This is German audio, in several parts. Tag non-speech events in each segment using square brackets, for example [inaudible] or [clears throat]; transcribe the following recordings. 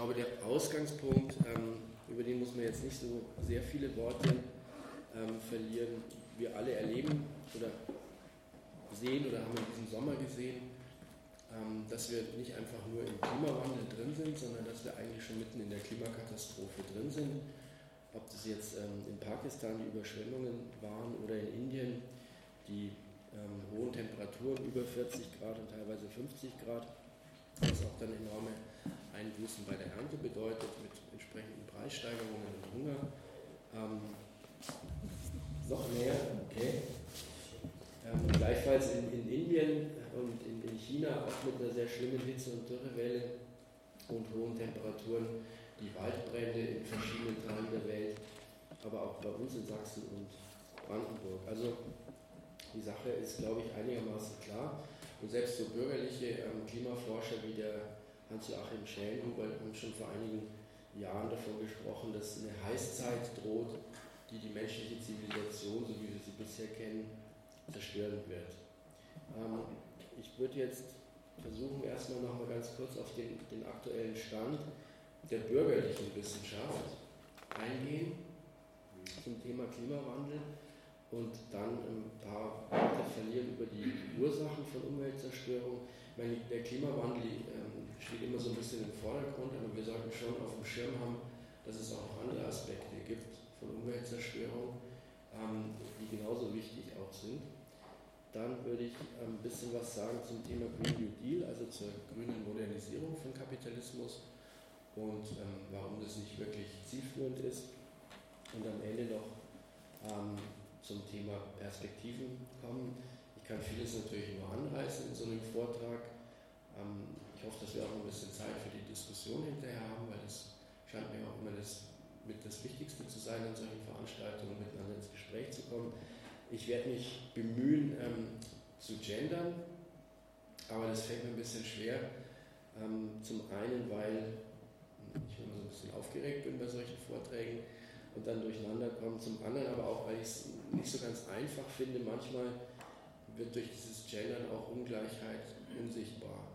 glaube, der Ausgangspunkt, ähm, über den muss man jetzt nicht so sehr viele Worte ähm, verlieren. Wir alle erleben oder sehen oder haben in diesem Sommer gesehen, ähm, dass wir nicht einfach nur im Klimawandel drin sind, sondern dass wir eigentlich schon mitten in der Klimakatastrophe drin sind. Ob das jetzt ähm, in Pakistan die Überschwemmungen waren oder in Indien die ähm, hohen Temperaturen über 40 Grad und teilweise 50 Grad, was auch dann enorme Einbußen bei der Ernte bedeutet, mit entsprechenden Preissteigerungen und Hunger. Ähm, noch mehr, okay. Ähm, gleichfalls in, in, Indien und in, in, China auch mit einer sehr schlimmen Hitze- und Dürrewelle und hohen Temperaturen, die Waldbrände in verschiedenen Teilen der Welt, aber auch bei uns in Sachsen und Brandenburg. Also die Sache ist, glaube ich, einigermaßen klar. Und selbst so bürgerliche ähm, Klimaforscher wie der Hans-Joachim Schellenhuber haben schon vor einigen Jahren davon gesprochen, dass eine Heißzeit droht, die die menschliche Zivilisation, so wie wir sie bisher kennen, zerstören wird. Ähm, ich würde jetzt versuchen, erstmal noch mal ganz kurz auf den, den aktuellen Stand der bürgerlichen Wissenschaft eingehen zum Thema Klimawandel und dann ein paar Worte verlieren über die Ursachen von Umweltzerstörung. Meine, der Klimawandel ähm, steht immer so ein bisschen im Vordergrund, aber wir sollten schon auf dem Schirm haben, dass es auch andere Aspekte gibt von Umweltzerstörung, ähm, die genauso wichtig auch sind. Dann würde ich ein bisschen was sagen zum Thema Green New Deal, also zur grünen Modernisierung von Kapitalismus und ähm, warum das nicht wirklich zielführend ist. Und am Ende noch ähm, zum Thema Perspektiven kommen. Ich kann vieles natürlich nur anreißen in so einem Vortrag. Ähm, ich hoffe, dass wir auch ein bisschen Zeit für die Diskussion hinterher haben, weil das scheint mir auch immer das, mit das Wichtigste zu sein, an solchen Veranstaltungen miteinander ins Gespräch zu kommen. Ich werde mich bemühen ähm, zu gendern, aber das fällt mir ein bisschen schwer. Ähm, zum einen, weil ich immer so ein bisschen aufgeregt bin bei solchen Vorträgen und dann durcheinander komme. Zum anderen aber auch, weil ich es nicht so ganz einfach finde. Manchmal wird durch dieses Gendern auch Ungleichheit unsichtbar.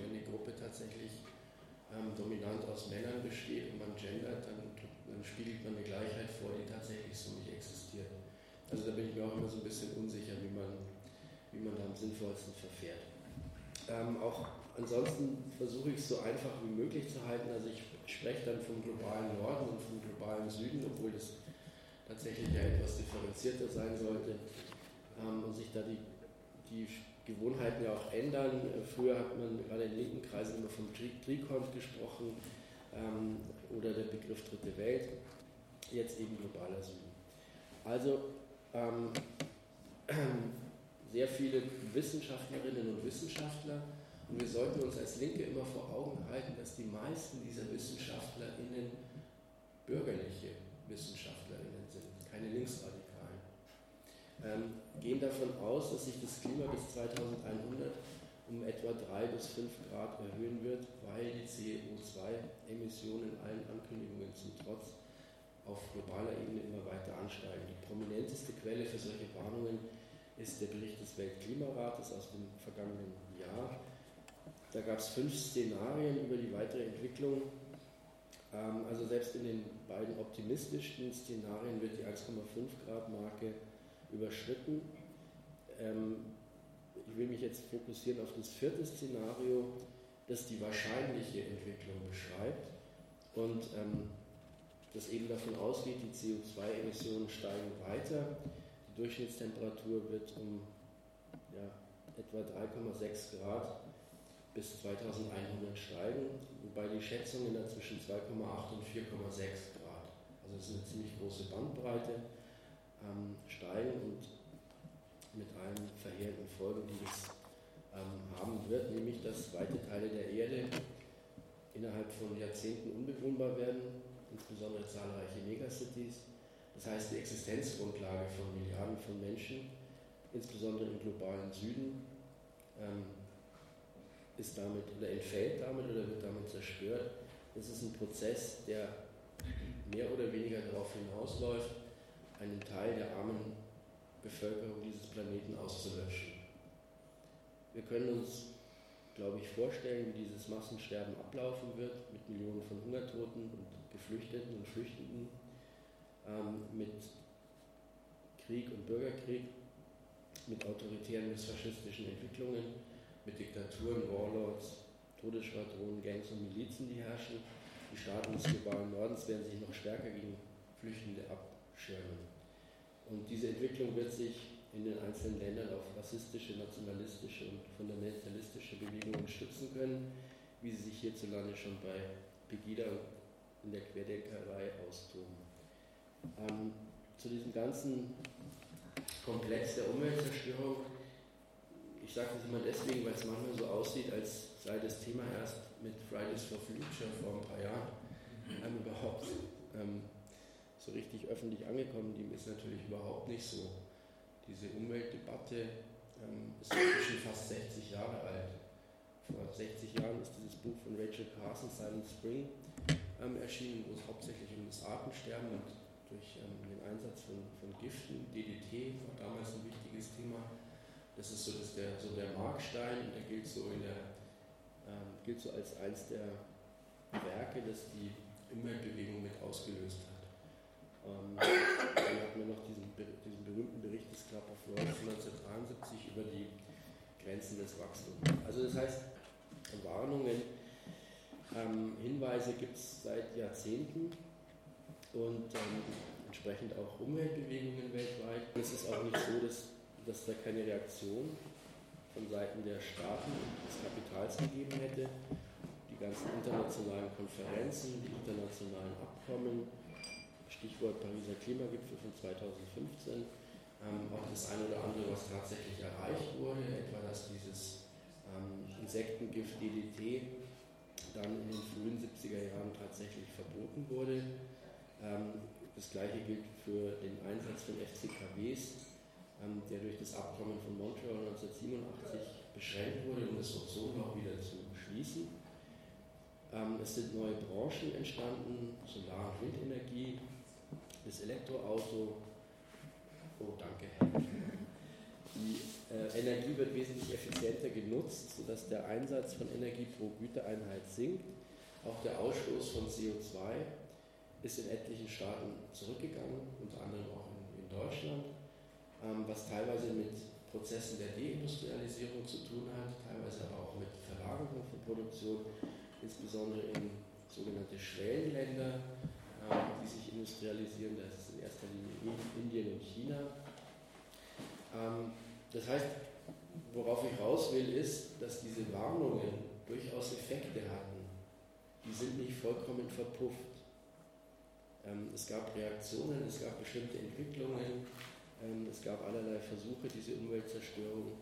Wenn die Gruppe tatsächlich ähm, dominant aus Männern besteht und man gendert, dann, dann spiegelt man eine Gleichheit vor, die tatsächlich so nicht existiert. Also da bin ich mir auch immer so ein bisschen unsicher, wie man, wie man da am sinnvollsten verfährt. Ähm, auch ansonsten versuche ich es so einfach wie möglich zu halten. Also ich spreche dann vom globalen Norden und vom globalen Süden, obwohl das tatsächlich ja etwas differenzierter sein sollte ähm, und sich da die, die Gewohnheiten ja auch ändern. Früher hat man gerade in linken Kreisen immer vom Trikont gesprochen ähm, oder der Begriff Dritte Welt, jetzt eben globaler Süden. Also ähm, sehr viele Wissenschaftlerinnen und Wissenschaftler. Und wir sollten uns als Linke immer vor Augen halten, dass die meisten dieser WissenschaftlerInnen bürgerliche WissenschaftlerInnen sind, keine Linksradikalen. Ähm, gehen davon aus, dass sich das Klima bis 2100 um etwa 3 bis 5 Grad erhöhen wird, weil die CO2-Emissionen allen Ankündigungen zum Trotz auf globaler Ebene immer weiter ansteigen. Die prominenteste Quelle für solche Warnungen ist der Bericht des Weltklimarates aus dem vergangenen Jahr. Da gab es fünf Szenarien über die weitere Entwicklung. Ähm, also selbst in den beiden optimistischsten Szenarien wird die 1,5 Grad Marke überschritten. Ähm, ich will mich jetzt fokussieren auf das vierte Szenario, das die wahrscheinliche Entwicklung beschreibt. Und ähm, das eben davon ausgeht, die CO2-Emissionen steigen weiter, die Durchschnittstemperatur wird um ja, etwa 3,6 Grad bis 2100 steigen, wobei die Schätzungen da zwischen 2,8 und 4,6 Grad, also es ist eine ziemlich große Bandbreite, ähm, steigen und mit allen verheerenden Folgen, die das ähm, haben wird, nämlich dass weite Teile der Erde innerhalb von Jahrzehnten unbewohnbar werden insbesondere zahlreiche Megacities. Das heißt, die Existenzgrundlage von Milliarden von Menschen, insbesondere im globalen Süden, ähm, ist damit oder entfällt damit oder wird damit zerstört. Das ist ein Prozess, der mehr oder weniger darauf hinausläuft, einen Teil der armen Bevölkerung dieses Planeten auszulöschen. Wir können uns, glaube ich, vorstellen, wie dieses Massensterben ablaufen wird, mit Millionen von Migranten und Geflüchteten und Flüchtenden, ähm, mit Krieg und Bürgerkrieg, mit autoritären missfaschistischen Entwicklungen, mit Diktaturen, Warlords, Todesschwadronen, Gangs und Milizen, die herrschen. Die Staaten des globalen Nordens werden sich noch stärker gegen Flüchtende abschirmen. Und diese Entwicklung wird sich in den einzelnen Ländern auf rassistische, nationalistische und fundamentalistische Bewegungen stützen können, wie sie sich hierzulande schon bei Pegida in der Querdenkerei austoben. Ähm, zu diesem ganzen Komplex der Umweltzerstörung, ich sage das immer deswegen, weil es manchmal so aussieht, als sei das Thema erst mit Fridays for Future vor ein paar Jahren ähm, überhaupt ähm, so richtig öffentlich angekommen. Die ist natürlich überhaupt nicht so. Diese Umweltdebatte ähm, ist inzwischen fast 60 Jahre alt. Vor 60 Jahren ist dieses Buch von Rachel Carson, Silent Spring, ähm, erschienen, wo es hauptsächlich um das Artensterben und durch ähm, den Einsatz von, von Giften, DDT war damals ein wichtiges Thema. Das ist so, das der, so der Markstein der gilt so, in der, ähm, gilt so als eins der Werke, das die Umweltbewegung mit ausgelöst hat. Ähm, dann hatten wir noch diesen, diesen berühmten Bericht des Club of Rome 1973 über die Grenzen des Wachstums. Also das heißt, Warnungen, ähm, Hinweise gibt es seit Jahrzehnten und ähm, entsprechend auch Umweltbewegungen weltweit. Es ist auch nicht so, dass, dass da keine Reaktion von Seiten der Staaten und des Kapitals gegeben hätte. Die ganzen internationalen Konferenzen, die internationalen Abkommen, Stichwort Pariser Klimagipfel von 2015, ähm, auch das eine oder andere, was tatsächlich erreicht wurde, etwa dass dieses ähm, Insektengift DDT dann in den frühen 70er Jahren tatsächlich verboten wurde. Ähm, das gleiche gilt für den Einsatz von FCKWs, ähm, der durch das Abkommen von Montreal 1987 beschränkt wurde, um das Ozonloch wieder zu schließen. Ähm, es sind neue Branchen entstanden, Solar- und Windenergie, das Elektroauto. Oh, danke. Die äh, Energie wird wesentlich effizienter genutzt, sodass der Einsatz von Energie pro Gütereinheit sinkt. Auch der Ausstoß von CO2 ist in etlichen Staaten zurückgegangen, unter anderem auch in, in Deutschland, ähm, was teilweise mit Prozessen der Deindustrialisierung zu tun hat, teilweise aber auch mit Verlagerung von Produktion, insbesondere in sogenannte Schwellenländer, die sich industrialisieren, das ist in erster Linie Indien und China. Ähm, das heißt, worauf ich raus will, ist, dass diese Warnungen durchaus Effekte hatten. Die sind nicht vollkommen verpufft. Ähm, es gab Reaktionen, es gab bestimmte Entwicklungen, ähm, es gab allerlei Versuche, diese Umweltzerstörung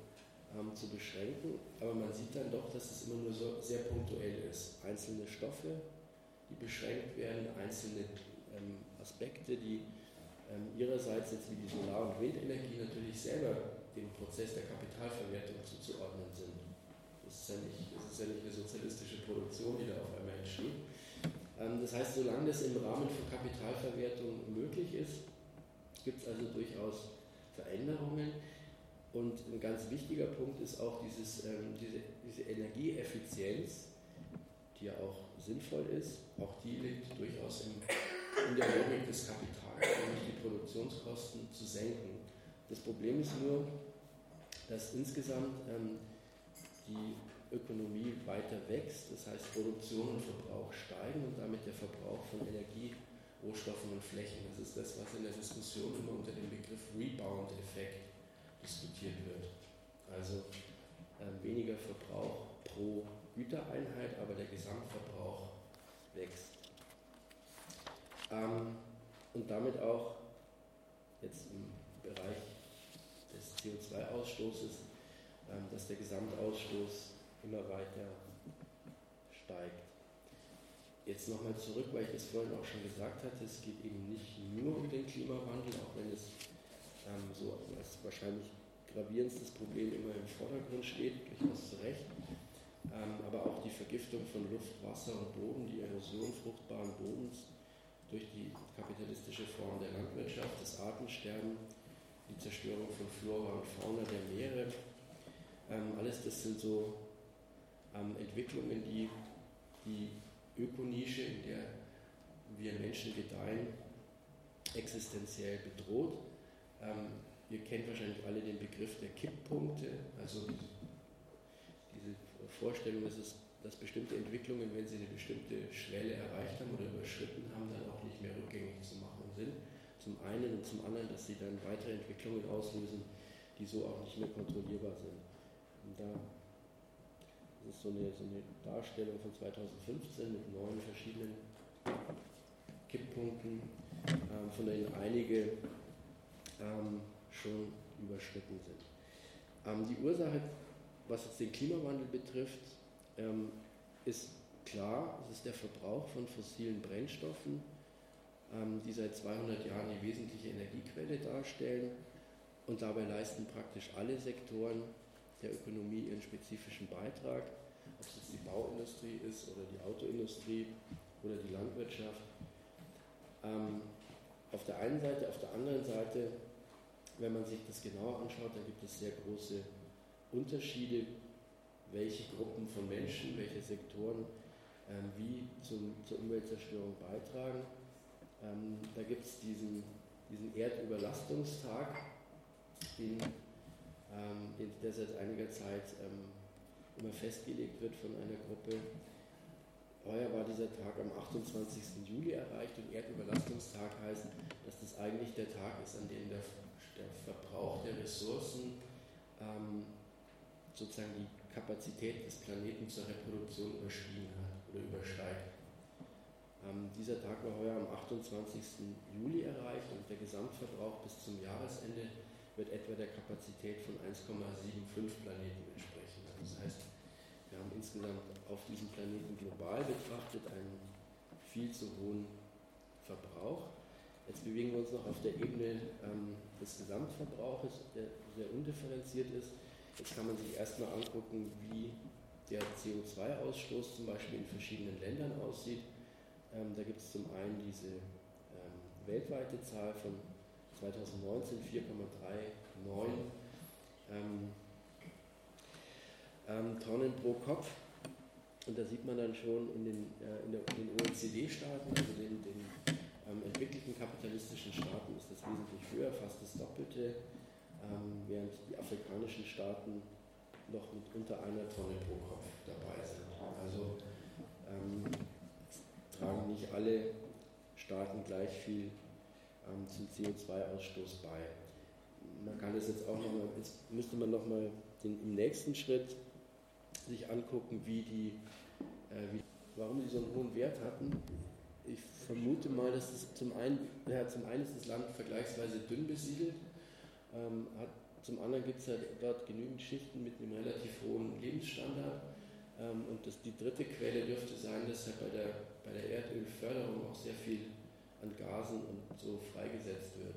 zu beschränken, aber man sieht dann doch, dass es immer nur sehr punktuell ist. Einzelne Stoffe, die beschränkt werden, einzelne Aspekte, die ihrerseits jetzt wie die Solar- und Windenergie natürlich selber dem Prozess der Kapitalverwertung zuzuordnen sind. Das ist, ja nicht, das ist ja nicht eine sozialistische Produktion, die da auf einmal entsteht, ähm, das heißt, solange das im Rahmen von Kapitalverwertung möglich ist, gibt es also durchaus Veränderungen. Und ein ganz wichtiger Punkt ist auch dieses, ähm, diese, diese Energieeffizienz, die ja auch sinnvoll ist, auch die liegt durchaus in, in der Logik des Kapitals, nämlich die Produktionskosten zu senken. Das Problem ist nur, dass insgesamt ähm, die Ökonomie weiter wächst, das heißt Produktion und Verbrauch steigen und damit der Verbrauch von Energie, Rohstoffen und Flächen. Das ist das, was in der Diskussion immer unter dem Begriff Rebound-Effekt diskutiert wird. Also äh, weniger Verbrauch pro Gütereinheit, aber der Gesamtverbrauch wächst. Ähm, und damit auch jetzt im Bereich des CO2-Ausstoßes, ähm, dass der Gesamtausstoß immer weiter steigt. Jetzt nochmal zurück, weil ich das vorhin auch schon gesagt hatte, es geht eben nicht nur um den Klimawandel, auch wenn es ähm, so als wahrscheinlich gravierendstes Problem immer im Vordergrund steht, durchaus zu Recht. Ähm, aber auch die Vergiftung von Luft, Wasser und Boden, die Erosion fruchtbaren Bodens durch die kapitalistische Form der Landwirtschaft, das Artensterben, die Zerstörung von Flora und Fauna der Meere, ähm, alles das sind so ähm, Entwicklungen, die die Ökonische, in der wir Menschen gedeihen, existenziell bedroht. Ihr kennt wahrscheinlich alle den Begriff der Kipppunkte, also diese Vorstellung, dass, es, dass bestimmte Entwicklungen, wenn sie eine bestimmte Schwelle erreicht haben oder überschritten haben, dann auch nicht mehr rückgängig zu machen sind. Zum einen und zum anderen, dass sie dann weitere Entwicklungen auslösen, die so auch nicht mehr kontrollierbar sind. Und da das ist so eine, so eine Darstellung von 2015 mit neun verschiedenen Kipppunkten, ähm, von denen einige ähm, schon überschritten sind. Ähm, die Ursache, was jetzt den Klimawandel betrifft, ähm, ist klar, es ist der Verbrauch von fossilen Brennstoffen, ähm, die seit 200 Jahren die wesentliche Energiequelle darstellen und dabei leisten praktisch alle Sektoren der Ökonomie ihren spezifischen Beitrag, ob es jetzt die Bauindustrie ist oder die Autoindustrie oder die Landwirtschaft. Ähm, auf der einen Seite, auf der anderen Seite, wenn man sich das genauer anschaut, dann gibt es sehr große Unterschiede, welche Gruppen von Menschen, welche Sektoren ähm, wie zum, zur Umweltzerstörung beitragen. Ähm, da gibt es diesen, diesen Erdüberlastungstag, den, ähm, der seit einiger Zeit ähm, immer festgelegt wird von einer Gruppe. Heuer war dieser Tag am 28. Juli erreicht und Erdüberlastungstag heißt, dass das eigentlich der Tag ist, an dem der, der Verbrauch der Ressourcen ähm, sozusagen die Kapazität des Planeten zur Reproduktion überschrieben hat oder übersteigt. Ähm, dieser Tag war heuer am 28. Juli erreicht und der Gesamtverbrauch bis zum Jahresende wird etwa der Kapazität von 1,75 Planeten entsprechen. Also das heißt, wir haben insgesamt auf diesem Planeten global betrachtet einen viel zu hohen Verbrauch. Jetzt bewegen wir uns noch auf der Ebene ähm, des Gesamtverbrauches, der sehr undifferenziert ist. Jetzt kann man sich erstmal angucken, wie der CO2-Ausstoß zum Beispiel in verschiedenen Ländern aussieht. Ähm, da gibt es zum einen diese ähm, weltweite Zahl von 2019 4,39 ähm, ähm, Tonnen pro Kopf. Und da sieht man dann schon in den, äh, in, den OECD-Staaten, also den, den ähm, entwickelten kapitalistischen Staaten, ist das wesentlich höher, fast das Doppelte, ähm, während die afrikanischen Staaten noch mit unter einer Tonne pro Kopf dabei sind. Also ähm, tragen nicht alle Staaten gleich viel ähm, zum CO2-Ausstoß bei. Man kann das jetzt auch nochmal, jetzt müsste man nochmal im nächsten Schritt sich angucken, wie die, äh, wie, warum die so einen hohen Wert hatten. Ich vermute mal, dass es zum einen, ja, zum einen ist das Land vergleichsweise dünn besiedelt, ähm, hat, zum anderen gibt es ja dort genügend Schichten mit einem relativ hohen Lebensstandard. Ähm, und das, die dritte Quelle dürfte sein, dass ja bei der, bei der Erdölförderung auch sehr viel an Gasen und so freigesetzt wird.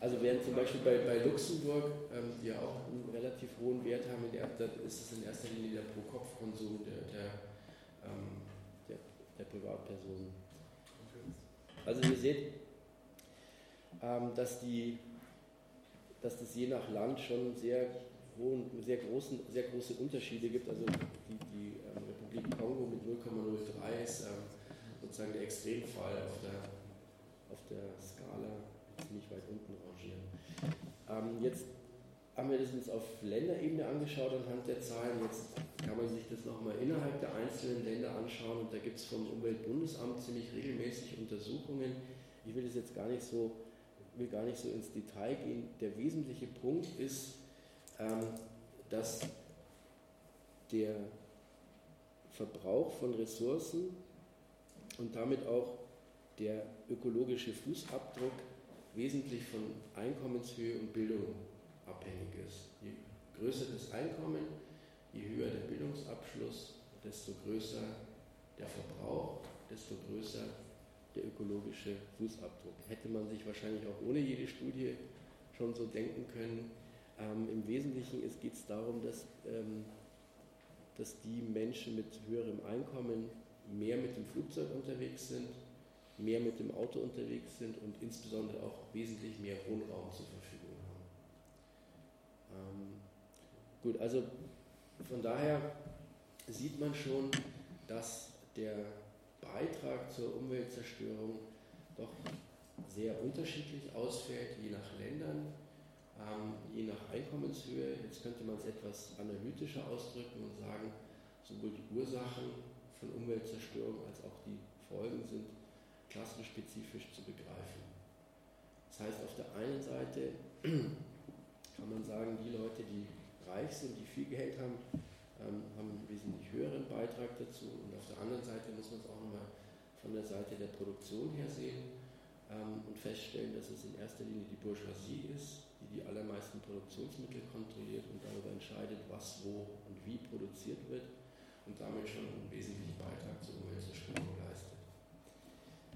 Also während zum Beispiel bei, bei Luxemburg, ähm, die ja auch einen relativ hohen Wert haben, in der, ist es in erster Linie der Pro-Kopf-Konsum der, der, ähm, der, der Privatpersonen. Also ihr seht, dass, die, dass das je nach Land schon sehr, hohen, sehr, großen, sehr große Unterschiede gibt. Also die, die ähm, Republik Kongo mit 0,03 ist ähm, sozusagen der Extremfall auf der, auf der Skala ziemlich weit unten rangieren. Ähm, jetzt haben wir das uns auf Länderebene angeschaut anhand der Zahlen. Jetzt kann man sich das nochmal innerhalb der einzelnen Länder anschauen und da gibt es vom Umweltbundesamt ziemlich regelmäßig Untersuchungen. Ich will das jetzt gar nicht so, will gar nicht so ins Detail gehen. Der wesentliche Punkt ist, ähm, dass der Verbrauch von Ressourcen und damit auch der ökologische Fußabdruck wesentlich von Einkommenshöhe und Bildung abhängig ist. Je größer das Einkommen, je höher der Bildungsabschluss, desto größer der Verbrauch, desto größer der ökologische Fußabdruck. Hätte man sich wahrscheinlich auch ohne jede Studie schon so denken können. Ähm, Im Wesentlichen geht es darum, dass, ähm, dass die Menschen mit höherem Einkommen mehr mit dem Flugzeug unterwegs sind, mehr mit dem Auto unterwegs sind und insbesondere auch wesentlich mehr Wohnraum zur Verfügung haben. Ähm, gut, also von daher sieht man schon, dass der Beitrag zur Umweltzerstörung doch sehr unterschiedlich ausfällt, je nach Ländern, ähm, je nach Einkommenshöhe. Jetzt könnte man es etwas analytischer ausdrücken und sagen, sowohl die Ursachen von Umweltzerstörung als auch die Folgen sind klassenspezifisch zu begreifen. Das heißt, auf der einen Seite [clears throat] kann man sagen, die Leute, die reich sind, die viel Geld haben, ähm, haben einen wesentlich höheren Beitrag dazu. Und auf der anderen Seite muss man es auch nochmal von der Seite der Produktion her sehen ähm, und feststellen, dass es in erster Linie die Bourgeoisie ist, die die allermeisten Produktionsmittel kontrolliert und darüber entscheidet, was wo und wie produziert wird und damit schon einen wesentlichen Beitrag zur Umweltzerstörung leistet.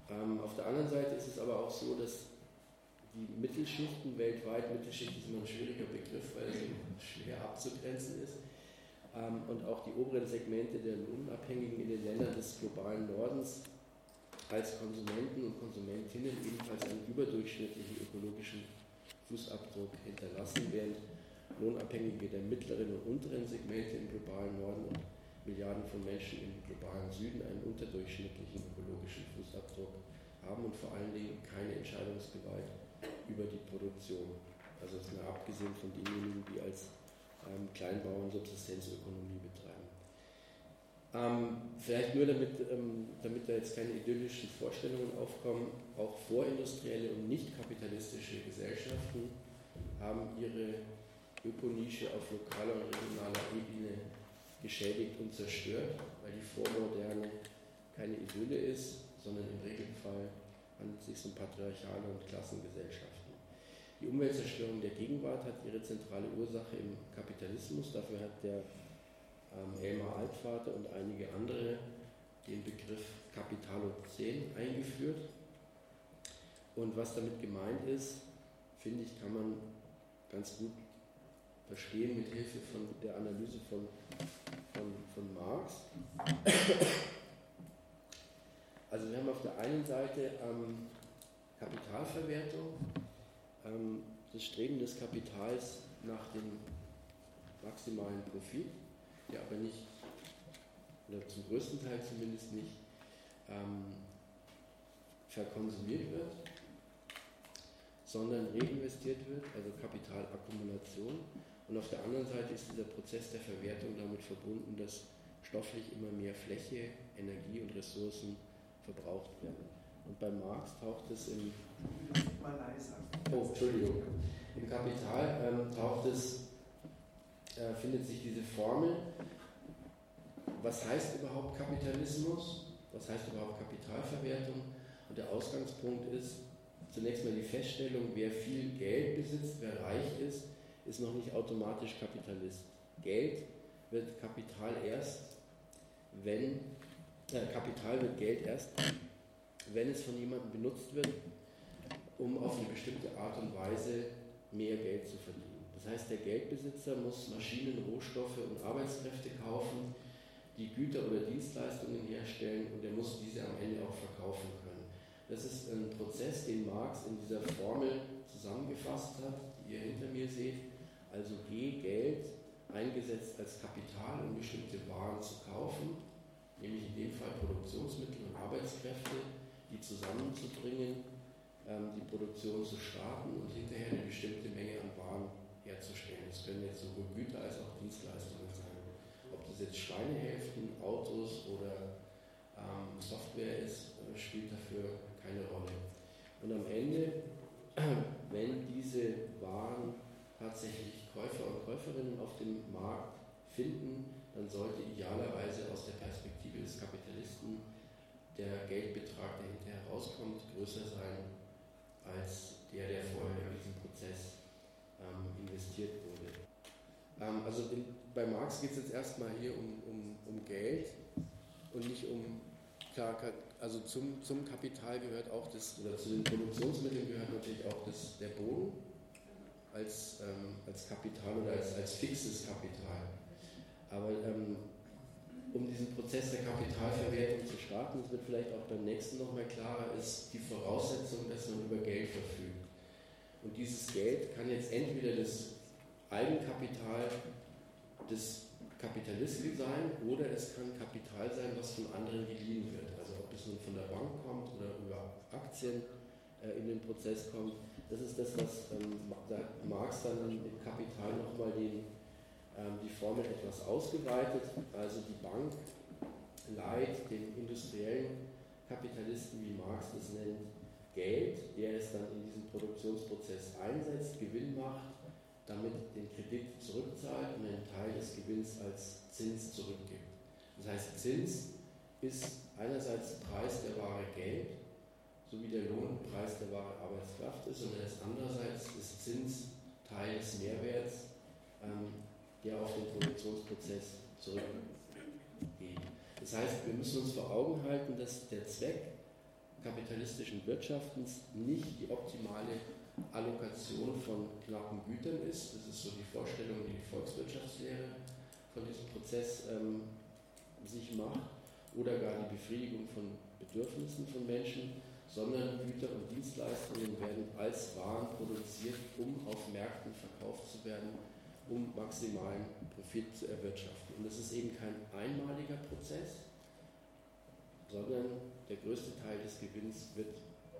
Ähm, auf der anderen Seite ist es aber auch so, dass die Mittelschichten weltweit, Mittelschicht ist immer ein schwieriger Begriff, weil es schwer abzugrenzen ist, ähm, und auch die oberen Segmente der Lohnabhängigen in den Ländern des globalen Nordens als Konsumenten und Konsumentinnen ebenfalls einen überdurchschnittlichen ökologischen Fußabdruck hinterlassen, während Lohnabhängige der mittleren und unteren Segmente im globalen Norden und Milliarden von Menschen im globalen Süden einen unterdurchschnittlichen ökologischen Fußabdruck haben und vor allen Dingen keine Entscheidungsgewalt über die Produktion. Also es ist abgesehen von denjenigen, die als ähm, Kleinbauern Subsistenzökonomie betreiben. Ähm, vielleicht nur damit, ähm, damit da jetzt keine idyllischen Vorstellungen aufkommen, auch vorindustrielle und nicht kapitalistische Gesellschaften haben ihre Ökonische auf lokaler und regionaler Ebene geschädigt und zerstört, weil die Vormoderne keine Idylle ist, sondern im Regelfall handelt es sich um patriarchale und Klassengesellschaften. Die Umweltzerstörung der Gegenwart hat ihre zentrale Ursache im Kapitalismus. Dafür hat der ähm, Elmar Altvater und einige andere den Begriff Kapitalozän eingeführt. Und was damit gemeint ist, finde ich, kann man ganz gut verstehen mit Hilfe von der Analyse von, von, von Marx. Also wir haben auf der einen Seite ähm, Kapitalverwertung, ähm, das Streben des Kapitals nach dem maximalen Profit, der aber nicht, oder zum größten Teil zumindest nicht, ähm, verkonsumiert wird, sondern reinvestiert wird, also Kapitalakkumulation. Und auf der anderen Seite ist dieser Prozess der Verwertung damit verbunden, dass stofflich immer mehr Fläche, Energie und Ressourcen verbraucht werden. Und bei Marx taucht es im. Oh, Entschuldigung. Im Kapital ähm, taucht es, äh, findet sich diese Formel. Was heißt überhaupt Kapitalismus? Was heißt überhaupt Kapitalverwertung? Und der Ausgangspunkt ist zunächst mal die Feststellung, wer viel Geld besitzt, wer reich ist, ist noch nicht automatisch Kapitalist. Geld wird Kapital erst, wenn, äh, Kapital wird Geld erst, wenn es von jemandem benutzt wird, um auf eine bestimmte Art und Weise mehr Geld zu verdienen. Das heißt, der Geldbesitzer muss Maschinen, Rohstoffe und Arbeitskräfte kaufen, die Güter oder Dienstleistungen herstellen und er muss diese am Ende auch verkaufen können. Das ist ein Prozess, den Marx in dieser Formel zusammengefasst hat, die ihr hinter mir seht. Also G, Geld, eingesetzt als Kapital, um bestimmte Waren zu kaufen, nämlich in dem Fall Produktionsmittel und Arbeitskräfte die zusammenzubringen, ähm, die Produktion zu starten und hinterher eine bestimmte Menge an Waren herzustellen. Das können jetzt sowohl Güter als auch Dienstleistungen sein. Ob das jetzt Schweinehälften, Autos oder ähm, Software ist, äh, spielt dafür keine Rolle. Und am Ende, [clears throat] wenn diese Waren tatsächlich Käufer und Käuferinnen auf dem Markt finden, dann sollte idealerweise aus der Perspektive des Kapitalisten der Geldbetrag, der hinterher rauskommt, größer sein als der, der vorher in diesen Prozess ähm, investiert wurde. Ähm, also in, bei Marx geht es jetzt erstmal hier um, um, um Geld und nicht um, klar, also zum, zum Kapital gehört auch das, oder zu den Produktionsmitteln gehört natürlich auch das, der Boden als, ähm, als Kapital oder als, als fixes Kapital. Aber ähm, um diesen Prozess der Kapitalverwertung zu starten, das wird vielleicht auch beim nächsten nochmal klarer, ist die Voraussetzung, dass man über Geld verfügt. Und dieses Geld kann jetzt entweder das Eigenkapital des Kapitalisten sein oder es kann Kapital sein, was von anderen geliehen wird. Also ob es nun Aktien äh, in den Prozess kommt. Das ist das, was ähm, Marx dann im Kapital nochmal den, die Formel etwas ausgeweitet. Also die Bank leiht den industriellen Kapitalisten, wie Marx das nennt, Geld, der es dann in diesem Produktionsprozess einsetzt, Gewinn macht, damit den Kredit zurückzahlt und einen Teil des Gewinns als Zins zurückgibt. Das heißt, Zins ist einerseits Preis der Ware Geld, so wie der Lohn Preis der Ware Arbeitskraft ist, und andererseits ist Zins Teil des Mehrwerts, ähm, Produktionsprozess zurückgeht. Das heißt, wir müssen uns vor Augen halten, dass der Zweck kapitalistischen Wirtschaftens nicht die optimale Allokation von knappen Gütern ist. Das ist so die Vorstellung, die die Volkswirtschaftslehre von diesem Prozess ähm, sich macht, oder gar die Befriedigung von Bedürfnissen von Menschen, sondern Güter und Dienstleistungen werden als Waren produziert, um auf Märkten verkauft zu werden, um maximalen Profit zu erwirtschaften. Und das ist eben kein einmaliger Prozess, sondern der größte Teil des Gewinns wird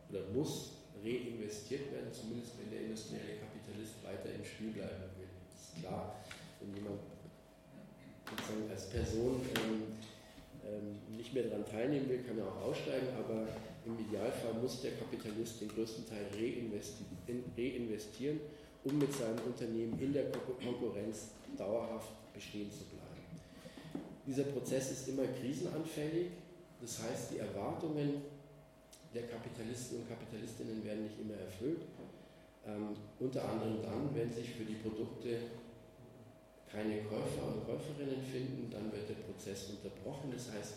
oder muss reinvestiert werden, zumindest wenn der industrielle Kapitalist weiter im Spiel bleiben will. Das ist klar, wenn jemand sozusagen als Person ähm, ähm, nicht mehr daran teilnehmen will, kann er auch aussteigen, aber im Idealfall muss der Kapitalist den größten Teil reinvestieren, um mit seinem Unternehmen in der Konkurrenz dauerhaft bestehen zu bleiben. Dieser Prozess ist immer krisenanfällig, das heißt, die Erwartungen der Kapitalisten und Kapitalistinnen werden nicht immer erfüllt. Ähm, unter anderem dann, wenn sich für die Produkte keine Käufer und Käuferinnen finden, dann wird der Prozess unterbrochen. Das heißt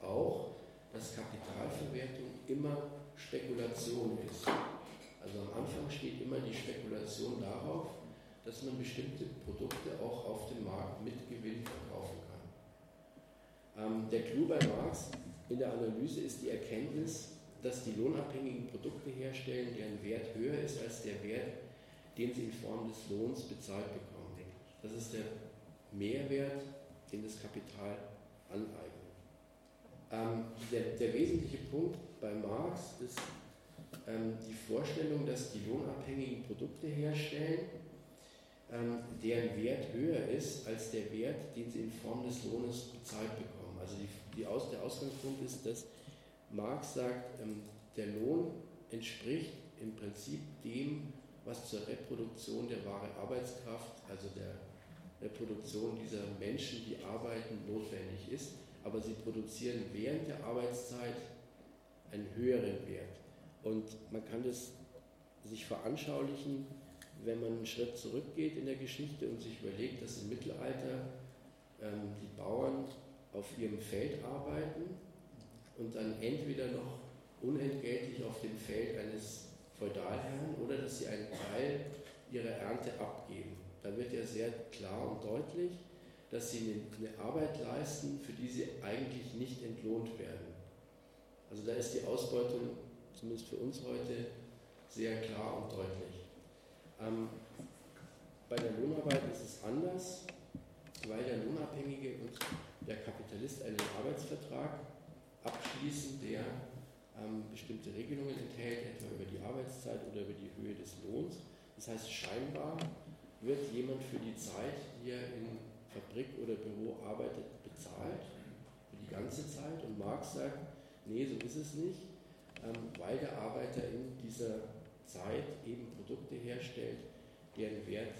auch, dass Kapitalverwertung immer Spekulation ist. Also am Anfang steht immer die Spekulation darauf, dass man bestimmte Produkte auch auf dem Markt mit Gewinn verkaufen kann. Ähm, der Clou bei Marx in der Analyse ist die Erkenntnis, dass die lohnabhängigen Produkte herstellen, deren Wert höher ist als der Wert, den sie in Form des Lohns bezahlt bekommen. Das ist der Mehrwert, den das Kapital aneignet. Ähm, der, der, wesentliche Punkt bei Marx ist die Vorstellung, dass die lohnabhängigen Produkte herstellen, ähm, deren Wert höher ist als der Wert, den sie in Form des Lohnes bezahlt bekommen. Also die, die Aus, der Ausgangspunkt ist, dass Marx sagt, ähm, der Lohn entspricht im Prinzip dem, was zur Reproduktion der wahre Arbeitskraft, also der Reproduktion dieser Menschen, die arbeiten, notwendig ist, aber sie produzieren während der Arbeitszeit einen höheren Wert. Und man kann das sich veranschaulichen, wenn man einen Schritt zurückgeht in der Geschichte und sich überlegt, dass im Mittelalter ähm, die Bauern auf ihrem Feld arbeiten und dann entweder noch unentgeltlich auf dem Feld eines Feudalherrn oder dass sie einen Teil ihrer Ernte abgeben da wird ja sehr klar und deutlich, dass sie eine Arbeit leisten, für die sie eigentlich nicht entlohnt werden. Also da ist die Ausbeutung, zumindest für uns heute, sehr klar und deutlich. Ähm, bei der Lohnarbeit ist es anders, weil der Lohnabhängige und der Kapitalist einen Arbeitsvertrag abschließen, der ähm, bestimmte Regelungen enthält, etwa über die Arbeitszeit oder über die Höhe des Lohns. Das heißt, scheinbar wird jemand für die Zeit, die er in Fabrik oder Büro arbeitet, bezahlt, für die ganze Zeit. Und Marx sagt, nee, so ist es nicht, weil der Arbeiter in dieser Zeit eben Produkte herstellt, deren Wert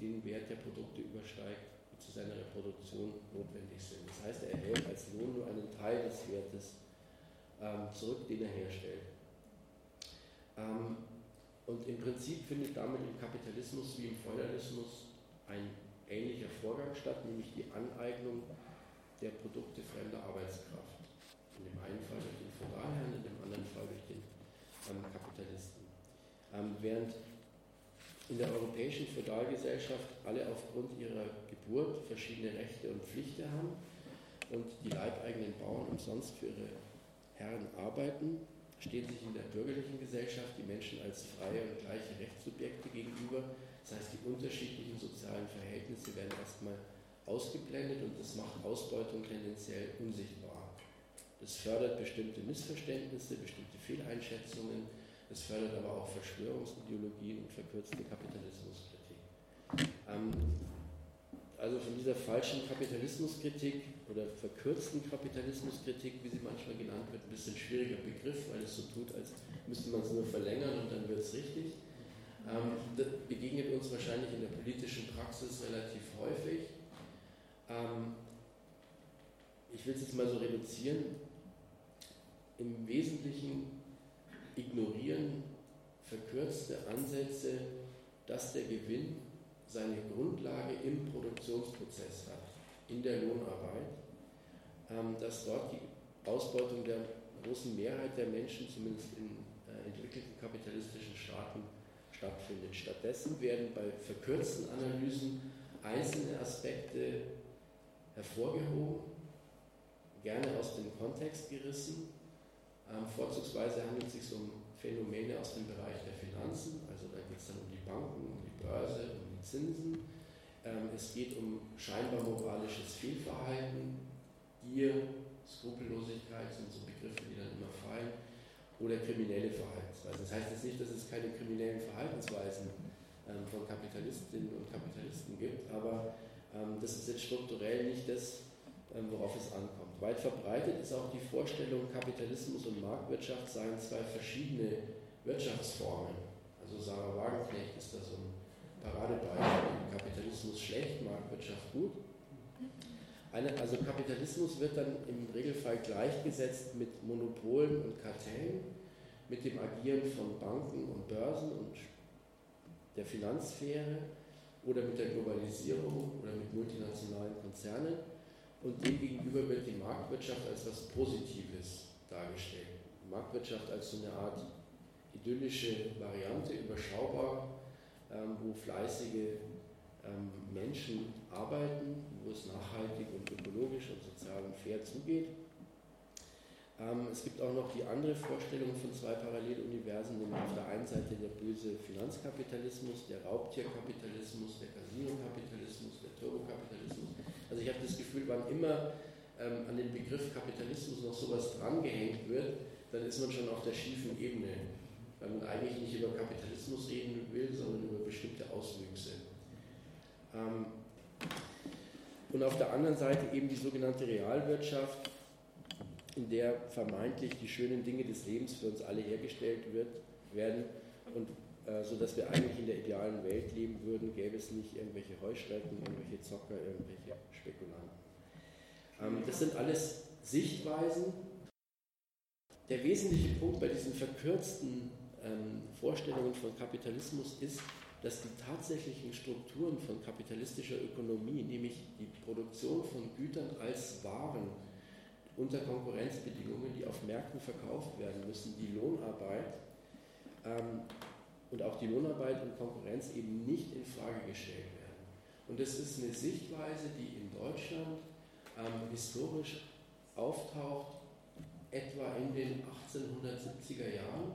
den Wert der Produkte übersteigt, die zu seiner Reproduktion notwendig sind. Das heißt, er erhält als Lohn nur einen Teil des Wertes ähm, zurück, den er herstellt. Ähm, und im Prinzip findet damit im Kapitalismus wie im Feudalismus ein ähnlicher Vorgang statt, nämlich die Aneignung der Produkte fremder Arbeitskraft. In dem einen Fall durch den Feudalherrn, in dem anderen Fall durch den ähm, Kapitalisten. Ähm, während in der europäischen Feudalgesellschaft alle aufgrund ihrer Geburt verschiedene Rechte und Pflichten haben und die leibeigenen Bauern umsonst für ihre Herren arbeiten, stehen sich in der bürgerlichen Gesellschaft die Menschen als freie und gleiche Rechtssubjekte gegenüber. Das heißt, die unterschiedlichen sozialen Verhältnisse werden erstmal ausgeblendet und das macht Ausbeutung tendenziell unsichtbar. Es fördert bestimmte Missverständnisse, bestimmte Fehleinschätzungen. Es fördert aber auch Verschwörungsideologien und verkürzte Kapitalismuskritik. Ähm, also von dieser falschen Kapitalismuskritik oder verkürzten Kapitalismuskritik, wie sie manchmal genannt wird, ein bisschen schwieriger Begriff, weil es so tut, als müsste man es nur verlängern und dann wird es richtig. Ähm, das begegnet uns wahrscheinlich in der politischen Praxis relativ häufig. Ähm, ich will es jetzt mal so reduzieren. Im Wesentlichen ignorieren verkürzte Ansätze, dass der Gewinn seine Grundlage im Produktionsprozess hat, in der Lohnarbeit, ähm, dass dort die Ausbeutung der großen Mehrheit der Menschen, zumindest in äh, entwickelten kapitalistischen Staaten, stattfindet. Stattdessen werden bei verkürzten Analysen einzelne Aspekte hervorgehoben, gerne aus dem Kontext gerissen. Ähm, vorzugsweise handelt es sich um Phänomene aus dem Bereich der Finanzen, also da geht es dann um die Banken, um die Börse, um die Zinsen. Ähm, es geht um scheinbar moralisches Fehlverhalten, Gier, Skrupellosigkeit sind so Begriffe, die dann immer fallen, oder kriminelle Verhaltensweisen. Das heißt jetzt nicht, dass es keine kriminellen Verhaltensweisen ähm, von Kapitalistinnen und Kapitalisten gibt, aber ähm, das ist jetzt strukturell nicht das, ähm, worauf es ankommt. Weit verbreitet ist auch die Vorstellung, Kapitalismus und Marktwirtschaft seien zwei verschiedene Wirtschaftsformen. Also Sarah Wagenknecht ist da so ein Paradebeispiel. Kapitalismus schlecht, Marktwirtschaft gut. Eine, also Kapitalismus wird dann im Regelfall gleichgesetzt mit Monopolen und Kartellen, mit dem Agieren von Banken und Börsen und der Finanzsphäre oder mit der Globalisierung oder mit multinationalen Konzernen. Und demgegenüber wird die Marktwirtschaft als etwas Positives dargestellt. Die Marktwirtschaft als so eine Art idyllische Variante, überschaubar, ähm, wo fleißige ähm, Menschen arbeiten, wo es nachhaltig und ökologisch und sozial und fair zugeht. Ähm, es gibt auch noch die andere Vorstellung von zwei Paralleluniversen, nämlich auf der einen Seite der böse Finanzkapitalismus, der Raubtierkapitalismus, der Casinokapitalismus, der Turbokapitalismus. Also ich habe das Gefühl, wann immer ähm, an den Begriff Kapitalismus noch sowas drangehängt wird, dann ist man schon auf der schiefen Ebene, weil man eigentlich nicht über Kapitalismus reden will, sondern über bestimmte Auswüchse. Ähm, und auf der anderen Seite eben die sogenannte Realwirtschaft, in der vermeintlich die schönen Dinge des Lebens für uns alle hergestellt wird, werden und äh, so dass wir eigentlich in der idealen Welt leben würden, gäbe es nicht irgendwelche Heuschrecken, irgendwelche Zocker, irgendwelche Spekulanten. Ähm, das sind alles Sichtweisen. Der wesentliche Punkt bei diesen verkürzten ähm, Vorstellungen von Kapitalismus ist, dass die tatsächlichen Strukturen von kapitalistischer Ökonomie, nämlich die Produktion von Gütern als Waren unter Konkurrenzbedingungen, die auf Märkten verkauft werden müssen, die Lohnarbeit ähm, und auch die Lohnarbeit und Konkurrenz eben nicht in Frage gestellt werden. Und das ist eine Sichtweise, die in Deutschland ähm, historisch auftaucht, etwa in den 1870er Jahren,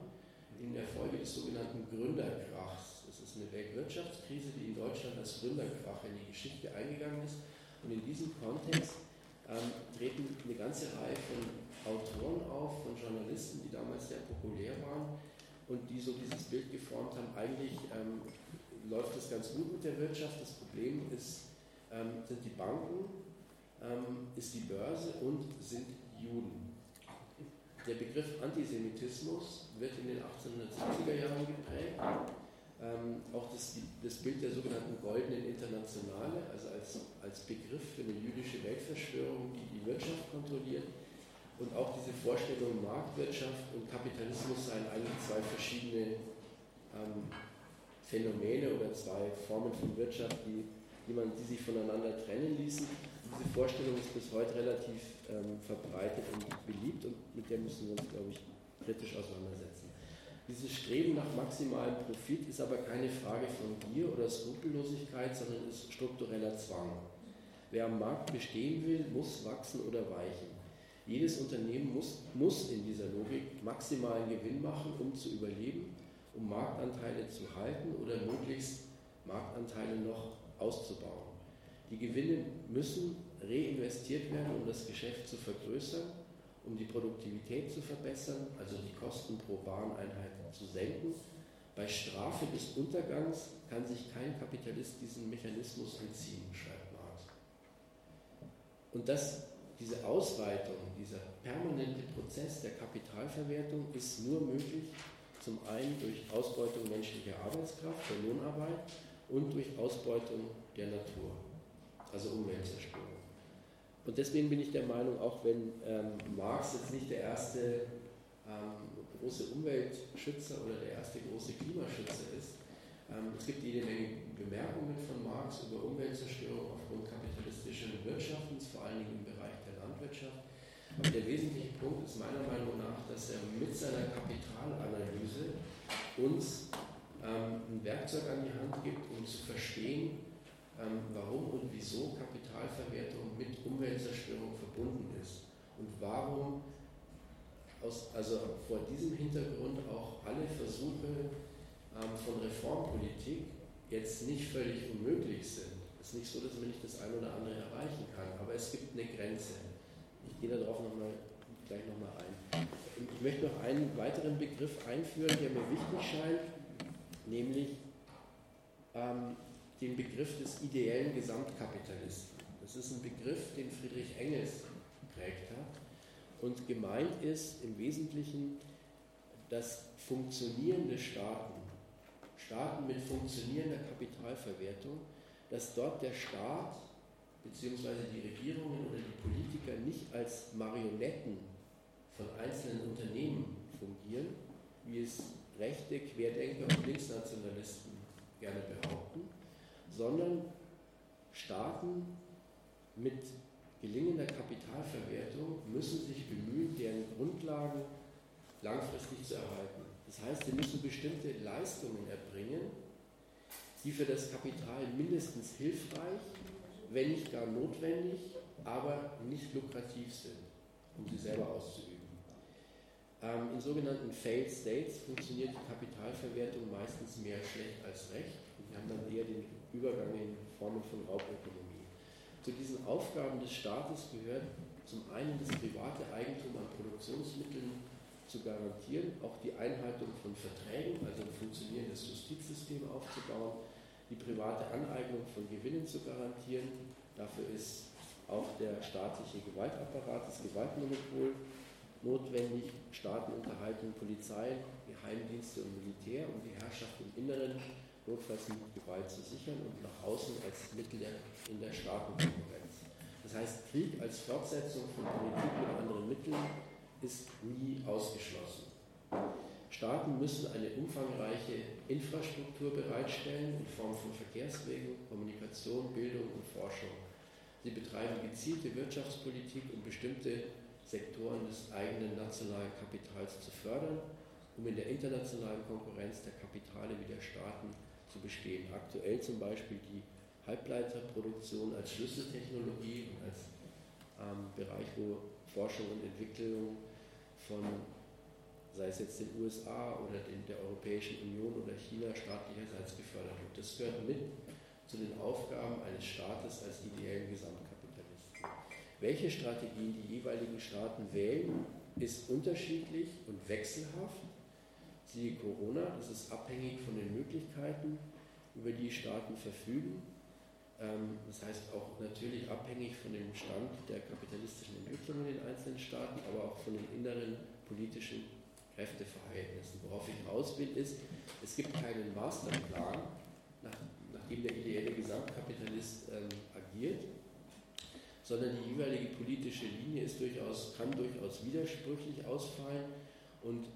in der Folge des sogenannten Gründerkrachs ist eine Weltwirtschaftskrise, die in Deutschland als Gründerkrach in die Geschichte eingegangen ist. Und in diesem Kontext ähm, treten eine ganze Reihe von Autoren auf, von Journalisten, die damals sehr populär waren und die so dieses Bild geformt haben, eigentlich ähm, läuft es ganz gut mit der Wirtschaft, das Problem ist, ähm, sind die Banken, ähm, ist die Börse und sind Juden. Der Begriff Antisemitismus wird in den 1870er Jahren geprägt ähm, auch das, das, Bild der sogenannten goldenen Internationale, also als, als Begriff für eine jüdische Weltverschwörung, die die Wirtschaft kontrolliert. Und auch diese Vorstellung Marktwirtschaft und Kapitalismus seien eigentlich zwei verschiedene ähm, Phänomene oder zwei Formen von Wirtschaft, die, die, man, die sich voneinander trennen ließen. Diese Vorstellung ist bis heute relativ ähm, verbreitet und beliebt und mit der müssen wir uns, glaube ich, kritisch auseinandersetzen. Dieses Streben nach maximalem Profit ist aber keine Frage von Gier oder Skrupellosigkeit, sondern ist struktureller Zwang. Wer am Markt bestehen will, muss wachsen oder weichen. Jedes Unternehmen muss, muss in dieser Logik maximalen Gewinn machen, um zu überleben, um Marktanteile zu halten oder möglichst Marktanteile noch auszubauen. Die Gewinne müssen reinvestiert werden, um das Geschäft zu vergrößern um die Produktivität zu verbessern, also die Kosten pro Wareneinheit zu senken. Bei Strafe des Untergangs kann sich kein Kapitalist diesen Mechanismus entziehen, schreibt Marx. Und das, diese Ausweitung, dieser permanente Prozess der Kapitalverwertung ist nur möglich, zum einen durch Ausbeutung menschlicher Arbeitskraft, der Lohnarbeit und durch Ausbeutung der Natur, also Umweltzerstörung. Und deswegen bin ich der Meinung, auch wenn ähm, Marx jetzt nicht der erste ähm, große Umweltschützer oder der erste große Klimaschützer ist, ähm, es gibt jede Menge Bemerkungen von Marx über Umweltzerstörung aufgrund kapitalistischen Wirtschaftens, vor allen Dingen im Bereich der Landwirtschaft. Aber der wesentliche Punkt ist meiner Meinung nach, dass er mit seiner Kapitalanalyse uns ähm, ein Werkzeug an die Hand gibt, um zu verstehen, ähm, warum und wieso Kapitalverwertung mit Umweltzerstörung verbunden ist und warum aus, also vor diesem Hintergrund auch alle Versuche ähm, von Reformpolitik jetzt nicht völlig unmöglich sind. Es ist nicht so, dass man nicht das eine oder andere erreichen kann, aber es gibt eine Grenze. Gehe darauf noch mal, gleich nochmal ein. Ich möchte noch einen weiteren Begriff einführen, der mir wichtig scheint, nämlich ähm, den Begriff des ideellen Gesamtkapitalisten. Das ist ein Begriff, den Friedrich Engels geprägt hat. Und gemeint ist im Wesentlichen, dass funktionierende Staaten, Staaten mit funktionierender Kapitalverwertung, dass dort der Staat bzw. die Regierungen oder die Politiker nicht als Marionetten von einzelnen Unternehmen fungieren, wie es rechte Querdenker und Linksnationalisten gerne behaupten, sondern Staaten mit gelingender Kapitalverwertung müssen sich bemühen, deren Grundlagen langfristig zu erhalten. Das heißt, sie müssen bestimmte Leistungen erbringen, die für das Kapital mindestens hilfreich, wenn nicht gar notwendig, aber nicht lukrativ sind, um sie selber auszuüben. Ähm, in sogenannten Failed States funktioniert die Kapitalverwertung meistens mehr schlecht als recht. Wir haben dann eher den Übergang in Formen von Raubökonomie. Zu diesen Aufgaben des Staates gehört zum einen das private Eigentum an Produktionsmitteln zu garantieren, auch die Einhaltung von Verträgen, also ein funktionierendes Justizsystem aufzubauen, die private Aneignung von Gewinnen zu garantieren. Dafür ist auch der staatliche Gewaltapparat, das Gewaltmonopol notwendig. Staaten unterhalten Polizei, Geheimdienste und Militär, um die Herrschaft im Inneren notfalls mit Gewalt zu sichern und nach außen als Mittel in der Staatenkonkurrenz. Das heißt, Krieg als Fortsetzung von Politik mit anderen Mitteln ist nie ausgeschlossen. Staaten müssen eine umfangreiche Infrastruktur bereitstellen in Form von Verkehrswegen, Kommunikation, Bildung und Forschung. Sie betreiben gezielte Wirtschaftspolitik, um bestimmte Sektoren des eigenen nationalen Kapitals zu fördern, um in der internationalen Konkurrenz der Kapitale wie der Staaten zu bestehen. Aktuell zum Beispiel die Halbleiterproduktion als Schlüsseltechnologie und als ähm, Bereich, wo Forschung und Entwicklung von, sei es jetzt den USA oder den, der Europäischen Union oder China staatlicherseits gefördert wird. Das gehört mit zu den Aufgaben eines Staates als ideellen Gesamtkapitalisten. Welche Strategien die jeweiligen Staaten wählen, ist unterschiedlich und wechselhaft siehe Corona, das ist abhängig von den Möglichkeiten, über die Staaten verfügen. Ähm, das heißt auch natürlich abhängig von dem Stand der kapitalistischen Entwicklung in den einzelnen Staaten, aber auch von den inneren politischen Kräfteverhältnissen. Worauf ich raus will, ist, es gibt keinen Masterplan, nach, nachdem der ideelle Gesamtkapitalist ähm, agiert, sondern die jeweilige politische Linie ist durchaus, kann durchaus widersprüchlich ausfallen und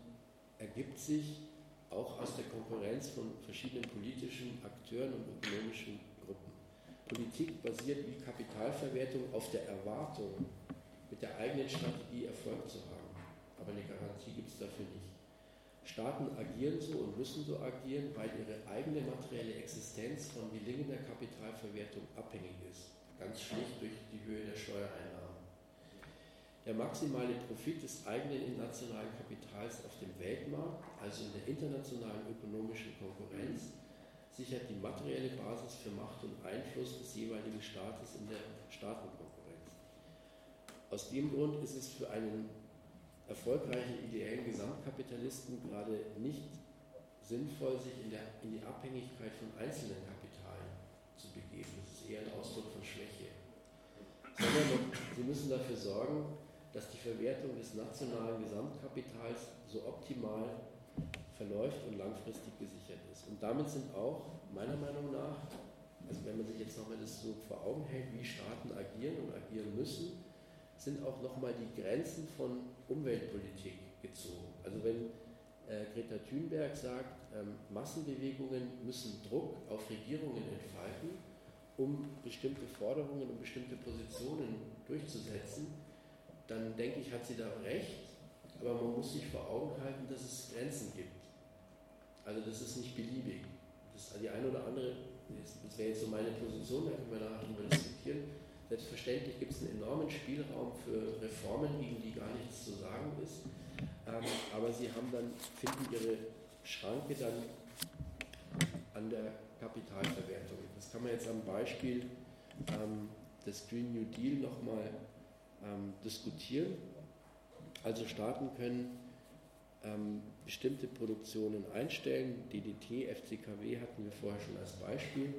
ergibt sich auch aus der Konkurrenz von verschiedenen politischen Akteuren und ökonomischen Gruppen. Politik basiert wie Kapitalverwertung auf der Erwartung, mit der eigenen Strategie Erfolg zu haben. Aber eine Garantie gibt es dafür nicht. Staaten agieren so und müssen so agieren, weil ihre eigene materielle Existenz von gelingender Kapitalverwertung abhängig ist. Ganz schlicht durch die Höhe der Steuereinnahmen. Der maximale Profit des eigenen nationalen Kapitals auf dem Weltmarkt, also in der internationalen ökonomischen Konkurrenz, sichert die materielle Basis für Macht und Einfluss des jeweiligen Staates in der Staatenkonkurrenz. Aus dem Grund ist es für einen erfolgreichen ideellen Gesamtkapitalisten gerade nicht sinnvoll, sich in, der, in die Abhängigkeit von einzelnen Kapitalen zu begeben. Das ist eher ein Ausdruck von Schwäche. Sondern sie müssen dafür sorgen, dass die Verwertung des nationalen Gesamtkapitals so optimal verläuft und langfristig gesichert ist. Und damit sind auch, meiner Meinung nach, also wenn man sich jetzt nochmal das so vor Augen hält, wie Staaten agieren und agieren müssen, sind auch nochmal die Grenzen von Umweltpolitik gezogen. Also wenn äh, Greta Thunberg sagt, ähm, Massenbewegungen müssen Druck auf Regierungen entfalten, um bestimmte Forderungen und bestimmte Positionen durchzusetzen, dann denke ich, hat sie da recht, aber man muss sich vor Augen halten, dass es Grenzen gibt. Also das ist nicht beliebig. Das die eine oder andere, das wäre jetzt so meine Position, da können wir nachher darüber diskutieren. Selbstverständlich gibt es einen enormen Spielraum für Reformen, gegen die gar nichts zu sagen ist. Ähm, aber sie haben dann, finden ihre Schranke dann an der Kapitalverwertung. Das kann man jetzt am Beispiel ähm, des Green New Deal nochmal ähm, diskutieren. Also Staaten können bestimmte Produktionen einstellen. DDT, FCKW hatten wir vorher schon als Beispiel.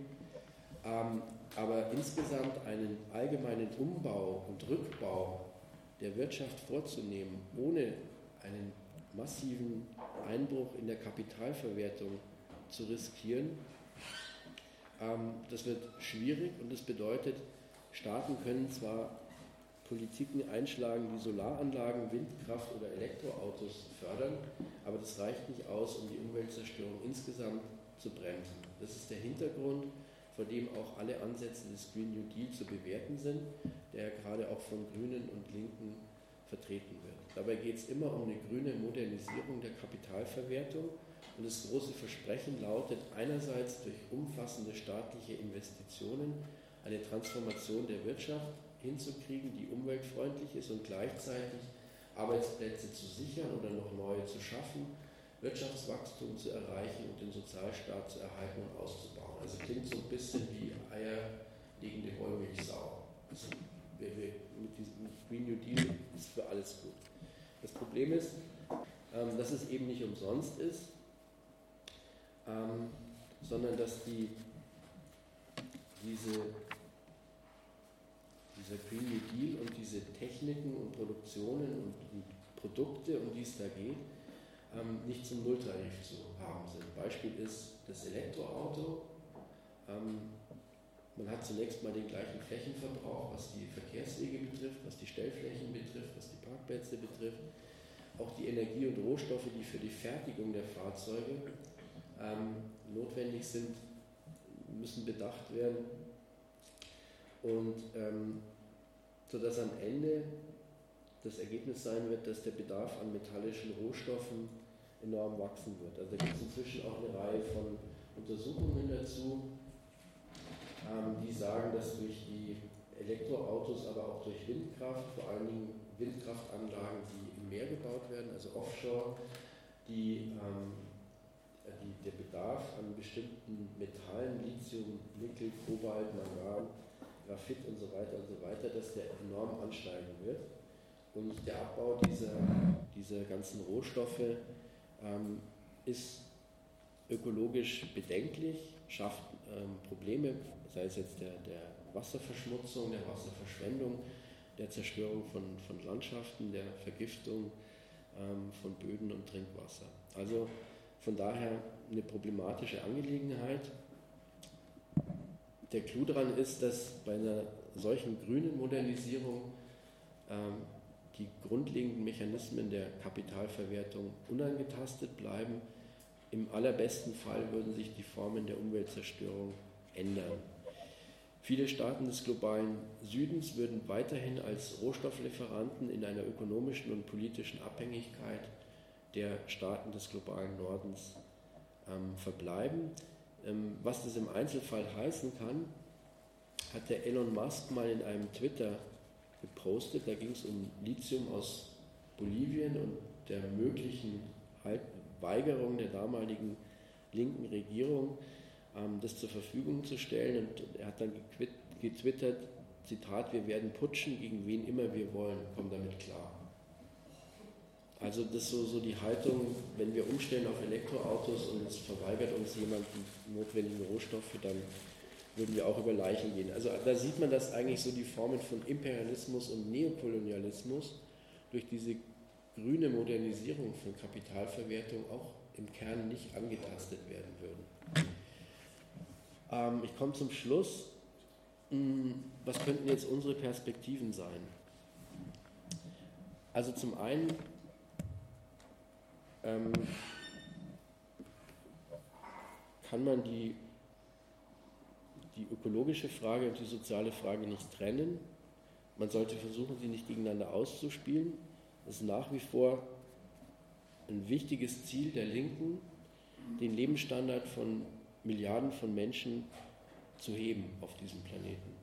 Ähm, aber insgesamt einen allgemeinen Umbau und Rückbau der Wirtschaft vorzunehmen, ohne einen massiven Einbruch in der Kapitalverwertung zu riskieren, ähm, das wird schwierig und das bedeutet, Staaten können zwar Politiken einschlagen, die Solaranlagen, Windkraft oder Elektroautos fördern, aber das reicht nicht aus, um die Umweltzerstörung insgesamt zu bremsen. Das ist der Hintergrund, vor dem auch alle Ansätze des Green New Deal zu bewerten sind, der gerade auch von Grünen und Linken vertreten wird. Dabei geht es immer um eine grüne Modernisierung der Kapitalverwertung und das große Versprechen lautet einerseits durch umfassende staatliche Investitionen eine Transformation der Wirtschaft hinzukriegen, die umweltfreundlich ist und gleichzeitig Arbeitsplätze zu sichern oder noch neue zu schaffen, Wirtschaftswachstum zu erreichen und den Sozialstaat zu erhalten und auszubauen. Also klingt so ein bisschen wie eierlegende Wollmilchsau. Also wir, wir, mit diesem Green New Deal ist für alles gut. Das Problem ist, ähm, dass es eben nicht umsonst ist, ähm, sondern dass die, diese dieser Green New Deal und diese Techniken und Produktionen und, und Produkte, um die es da geht, ähm, nicht zum Nulltarif zu haben sind. Beispiel ist das Elektroauto. Ähm, man hat zunächst mal den gleichen Flächenverbrauch, was die Verkehrswege betrifft, was die Stellflächen betrifft, was die Parkplätze betrifft. Auch die Energie und Rohstoffe, die für die Fertigung der Fahrzeuge ähm, notwendig sind, müssen bedacht werden. Und ähm, sodass am Ende das Ergebnis sein wird, dass der Bedarf an metallischen Rohstoffen enorm wachsen wird. Also da gibt es inzwischen auch eine Reihe von Untersuchungen dazu, ähm, die sagen, dass durch die Elektroautos, aber auch durch Windkraft, vor allen Dingen Windkraftanlagen, die im Meer gebaut werden, also offshore, die, ähm, die, der Bedarf an bestimmten Metallen, Lithium, Nickel, Kobalt, Mangan, Graphit und so weiter und so weiter, dass der enorm ansteigen wird. Und der Abbau dieser, dieser ganzen Rohstoffe ähm, ist ökologisch bedenklich, schafft ähm, Probleme, sei es jetzt der, der Wasserverschmutzung, der Wasserverschwendung, der Zerstörung von, von Landschaften, der Vergiftung ähm, von Böden und Trinkwasser. Also von daher eine problematische Angelegenheit. Der Clou daran ist, dass bei einer solchen grünen Modernisierung ähm, die grundlegenden Mechanismen der Kapitalverwertung unangetastet bleiben. Im allerbesten Fall würden sich die Formen der Umweltzerstörung ändern. Viele Staaten des globalen Südens würden weiterhin als Rohstofflieferanten in einer ökonomischen und politischen Abhängigkeit der Staaten des globalen Nordens ähm, verbleiben. Ähm, was das im Einzelfall heißen kann, hat der Elon Musk mal in einem Twitter gepostet. Da ging es um Lithium aus Bolivien und der möglichen halt Weigerung der damaligen linken Regierung, ähm, das zur Verfügung zu stellen. Und er hat dann getwittert, Zitat, wir werden putschen, gegen wen immer wir wollen, kommen damit klar. Also das ist so, so die Haltung, wenn wir umstellen auf Elektroautos und es verweigert uns jemand die notwendigen Rohstoffe, dann würden wir auch über Leichen gehen. Also da sieht man, dass eigentlich so die Formen von Imperialismus und Neokolonialismus durch diese grüne Modernisierung von Kapitalverwertung auch im Kern nicht angetastet werden würden. Ähm, ich komme zum Schluss. Hm, was könnten jetzt unsere Perspektiven sein? Also zum einen ähm, kann man die, die ökologische Frage und die soziale Frage nicht trennen. Man sollte versuchen, sie nicht gegeneinander auszuspielen. Es ist nach wie vor ein wichtiges Ziel der Linken, den Lebensstandard von Milliarden von Menschen zu heben auf diesem Planeten.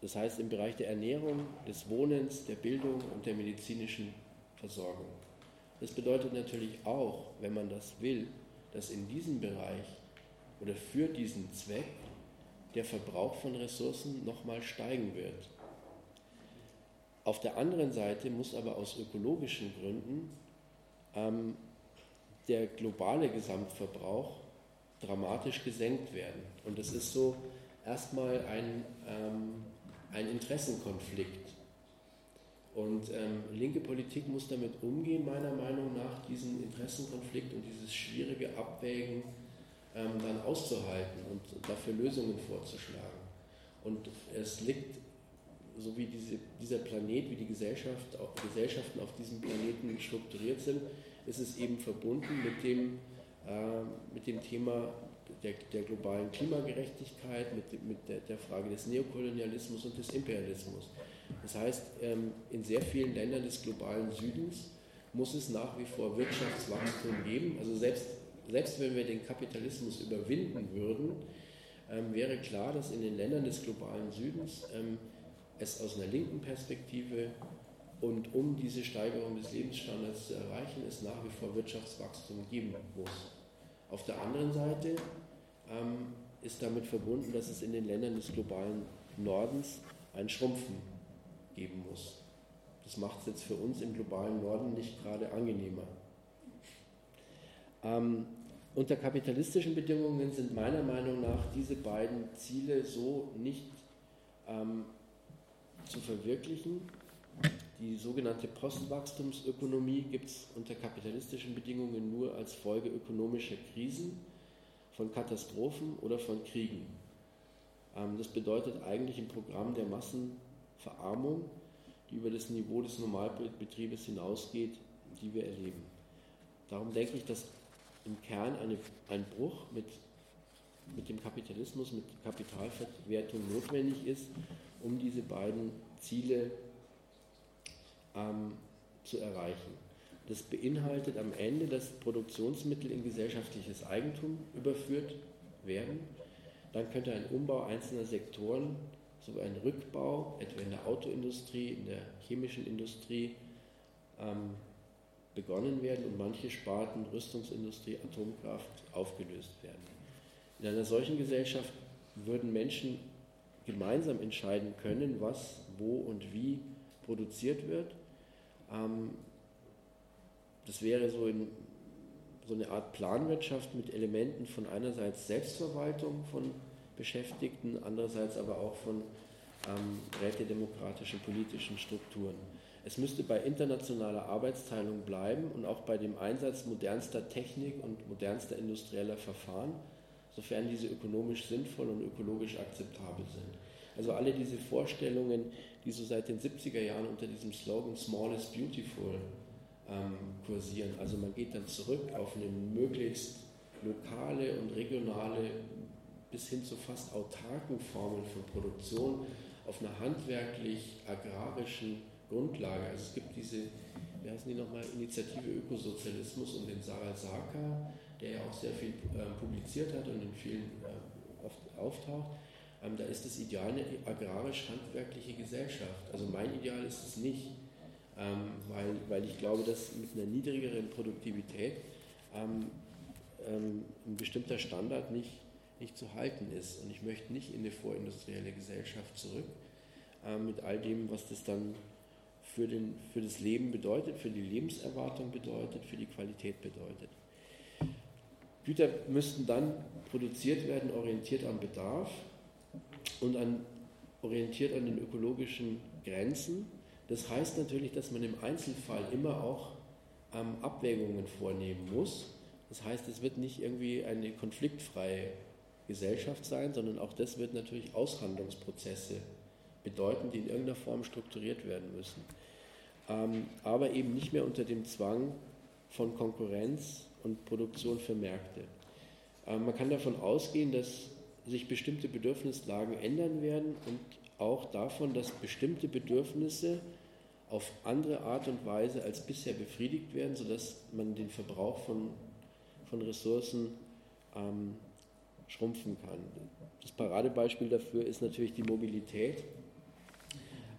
Das heißt im Bereich der Ernährung, des Wohnens, der Bildung und der medizinischen Versorgung. Das bedeutet natürlich auch, wenn man das will, dass in diesem Bereich oder für diesen Zweck der Verbrauch von Ressourcen nochmal steigen wird. Auf der anderen Seite muss aber aus ökologischen Gründen ähm, der globale Gesamtverbrauch dramatisch gesenkt werden. Und das ist so erstmal ein, ähm, ein Interessenkonflikt. Und ähm, linke Politik muss damit umgehen, meiner Meinung nach, diesen Interessenkonflikt und dieses schwierige Abwägen ähm, dann auszuhalten und dafür Lösungen vorzuschlagen. Und es liegt, so wie diese, dieser Planet, wie die Gesellschaft, auch Gesellschaften auf diesem Planeten strukturiert sind, ist es eben verbunden mit dem, äh, mit dem Thema der, der, globalen Klimagerechtigkeit, mit, mit der, der Frage des Neokolonialismus und des Imperialismus. Das heißt, ähm, in sehr vielen Ländern des globalen Südens muss es nach wie vor Wirtschaftswachstum geben. Also selbst, selbst wenn wir den Kapitalismus überwinden würden, ähm, wäre klar, dass in den Ländern des globalen Südens ähm, es aus einer linken Perspektive und um diese Steigerung des Lebensstandards zu erreichen, es nach wie vor Wirtschaftswachstum geben muss. Auf der anderen Seite ist damit verbunden, dass es in den Ländern des globalen Nordens ein Schrumpfen geben muss. Das macht es jetzt für uns im globalen Norden nicht gerade angenehmer. Ähm, unter kapitalistischen Bedingungen sind meiner Meinung nach diese beiden Ziele so nicht ähm, zu verwirklichen. Die sogenannte Postwachstumsökonomie gibt es unter kapitalistischen Bedingungen nur als Folge ökonomischer Krisen, von Katastrophen oder von Kriegen. Ähm, das bedeutet eigentlich im Programm der Massen Verarmung, die über das Niveau des Normalbetriebes hinausgeht, die wir erleben. Darum denke ich, dass im Kern eine, ein Bruch mit, mit dem Kapitalismus, mit Kapitalverwertung notwendig ist, um diese beiden Ziele ähm, zu erreichen. Das beinhaltet am Ende, dass Produktionsmittel in gesellschaftliches Eigentum überführt werden. Dann könnte ein Umbau einzelner Sektoren sogar ein Rückbau, etwa in der Autoindustrie, in der chemischen Industrie, ähm, begonnen werden und manche Sparten, Rüstungsindustrie, Atomkraft aufgelöst werden. In einer solchen Gesellschaft würden Menschen gemeinsam entscheiden können, was, wo und wie produziert wird. Ähm, das wäre so, in, so eine Art Planwirtschaft mit Elementen von einerseits Selbstverwaltung von Beschäftigten, andererseits aber auch von ähm, rätedemokratischen politischen Strukturen. Es müsste bei internationaler Arbeitsteilung bleiben und auch bei dem Einsatz modernster Technik und modernster industrieller Verfahren, sofern diese ökonomisch sinnvoll und ökologisch akzeptabel sind. Also alle diese Vorstellungen, die so seit den 70er Jahren unter diesem Slogan Small is Beautiful ähm, kursieren. Also man geht dann zurück auf eine möglichst lokale und regionale bis hin zu fast autarken Formen von Produktion auf einer handwerklich-agrarischen Grundlage. Also es gibt diese, wie heißen die nochmal, Initiative Ökosozialismus und den Sarah Saka, der ja auch sehr viel äh, publiziert hat und in vielen äh, oft auftaucht. Ähm, da ist das Ideal eine agrarisch-handwerkliche Gesellschaft. Also mein Ideal ist es nicht, ähm, weil, weil ich glaube, dass mit einer niedrigeren Produktivität ähm, ähm ein bestimmter Standard nicht nicht zu halten ist. Und ich möchte nicht in eine vorindustrielle Gesellschaft zurück, äh, mit all dem, was das dann für, den, für das Leben bedeutet, für die Lebenserwartung bedeutet, für die Qualität bedeutet. Güter müssten dann produziert werden, orientiert am Bedarf und an, orientiert an den ökologischen Grenzen. Das heißt natürlich, dass man im Einzelfall immer auch ähm, Abwägungen vornehmen muss. Das heißt, es wird nicht irgendwie eine konfliktfreie Gesellschaft sein, sondern auch das wird natürlich Aushandlungsprozesse bedeuten, die in irgendeiner Form strukturiert werden müssen. Ähm, aber eben nicht mehr unter dem Zwang von Konkurrenz und Produktion für Märkte. Ähm, man kann davon ausgehen, dass sich bestimmte Bedürfnislagen ändern werden und auch davon, dass bestimmte Bedürfnisse auf andere Art und Weise als bisher befriedigt werden, sodass man den Verbrauch von, von Ressourcen ähm, schrumpfen kann. Das Paradebeispiel dafür ist natürlich die Mobilität,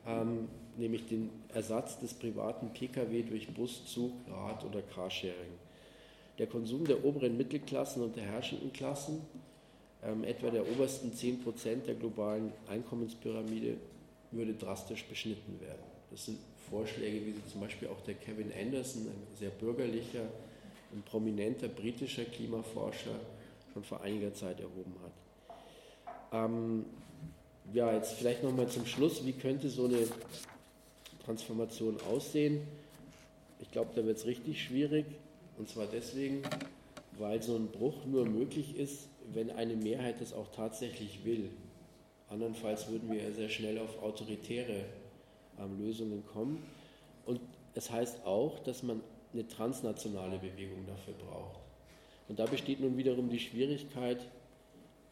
ähm, nämlich den Ersatz des privaten Pkw durch Bus, Zug, Rad oder Carsharing. Der Konsum der oberen Mittelklassen und der herrschenden Klassen, ähm, etwa der obersten 10% der globalen Einkommenspyramide, würde drastisch beschnitten werden. Das sind Vorschläge, wie sie zum Beispiel auch der Kevin Anderson, ein sehr bürgerlicher und prominenter britischer Klimaforscher, schon vor einiger Zeit erhoben hat. Ähm, ja, jetzt vielleicht nochmal zum Schluss, wie könnte so eine Transformation aussehen? Ich glaube, da wird es richtig schwierig. Und zwar deswegen, weil so ein Bruch nur möglich ist, wenn eine Mehrheit das auch tatsächlich will. Andernfalls würden wir sehr schnell auf autoritäre ähm, Lösungen kommen. Und es heißt auch, dass man eine transnationale Bewegung dafür braucht. Und da besteht nun wiederum die Schwierigkeit,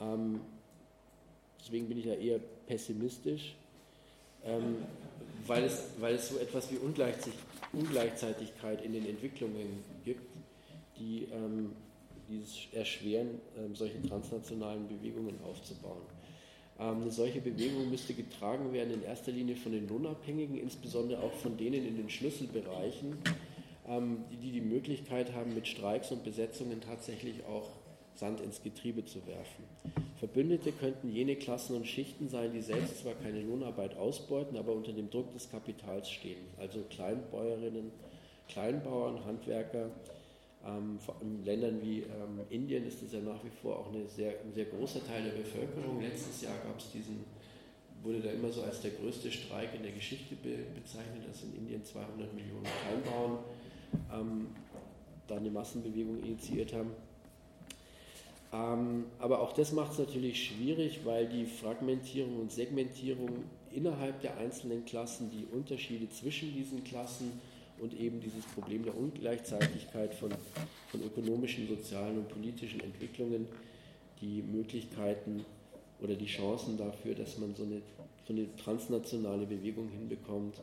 ähm, deswegen bin ich da eher pessimistisch, ähm, weil, es, weil es so etwas wie Ungleichzeitigkeit in den Entwicklungen gibt, die, ähm, die es erschweren, ähm, solche transnationalen Bewegungen aufzubauen. Ähm, eine solche Bewegung müsste getragen werden in erster Linie von den Lohnabhängigen, insbesondere auch von denen in den Schlüsselbereichen, ähm, die die Möglichkeit haben, mit Streiks und Besetzungen tatsächlich auch Sand ins Getriebe zu werfen. Verbündete könnten jene Klassen und Schichten sein, die selbst zwar keine Lohnarbeit ausbeuten, aber unter dem Druck des Kapitals stehen. Also Kleinbäuerinnen, Kleinbauern, Handwerker. Ähm, in Ländern wie ähm, Indien ist es ja nach wie vor auch sehr, ein sehr großer Teil der Bevölkerung. Letztes Jahr gab es diesen, wurde da immer so als der größte Streik in der Geschichte be bezeichnet, dass in Indien 200 Millionen Kleinbauern ähm, da eine Massenbewegung initiiert haben. Ähm, aber auch das macht es natürlich schwierig, weil die Fragmentierung und Segmentierung innerhalb der einzelnen Klassen, die Unterschiede zwischen diesen Klassen und eben dieses Problem der Ungleichzeitigkeit von, von ökonomischen, sozialen und politischen Entwicklungen, die Möglichkeiten oder die Chancen dafür, dass man so eine, so eine transnationale Bewegung hinbekommt,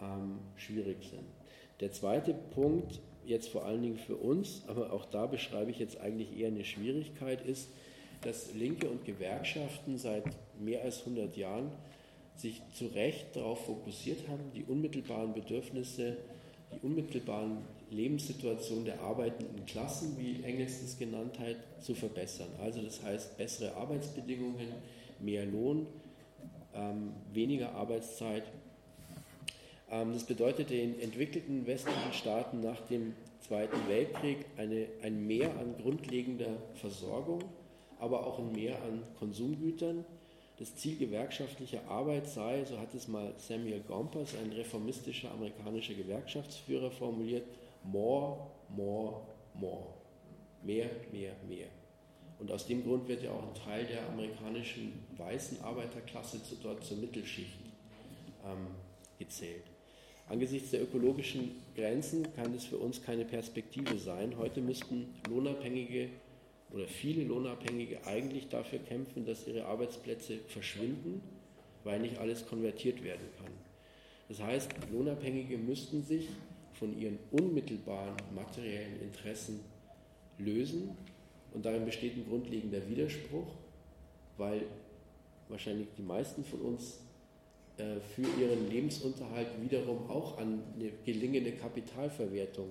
ähm, schwierig sind. Der zweite Punkt, jetzt vor allen Dingen für uns, aber auch da beschreibe ich jetzt eigentlich eher eine Schwierigkeit, ist, dass Linke und Gewerkschaften seit mehr als 100 Jahren sich zu Recht darauf fokussiert haben, die unmittelbaren Bedürfnisse, die unmittelbaren Lebenssituationen der arbeitenden Klassen, wie Engels das genannt hat, zu verbessern. Also das heißt bessere Arbeitsbedingungen, mehr Lohn, ähm, weniger Arbeitszeit das bedeutete in entwickelten westlichen Staaten nach dem Zweiten Weltkrieg eine, ein Mehr an grundlegender Versorgung, aber auch ein Mehr an Konsumgütern. Das Ziel gewerkschaftlicher Arbeit sei, so hat es mal Samuel Gompers, ein reformistischer amerikanischer Gewerkschaftsführer, formuliert, more, more, more. Mehr, mehr, mehr. Und aus dem Grund wird ja auch ein Teil der amerikanischen weißen Arbeiterklasse dort zur Mittelschicht ähm, gezählt. Angesichts der ökologischen Grenzen kann es für uns keine Perspektive sein. Heute müssten Lohnabhängige oder viele Lohnabhängige eigentlich dafür kämpfen, dass ihre Arbeitsplätze verschwinden, weil nicht alles konvertiert werden kann. Das heißt, Lohnabhängige müssten sich von ihren unmittelbaren materiellen Interessen lösen und darin besteht ein grundlegender Widerspruch, weil wahrscheinlich die meisten von uns für ihren Lebensunterhalt wiederum auch an eine gelingende Kapitalverwertung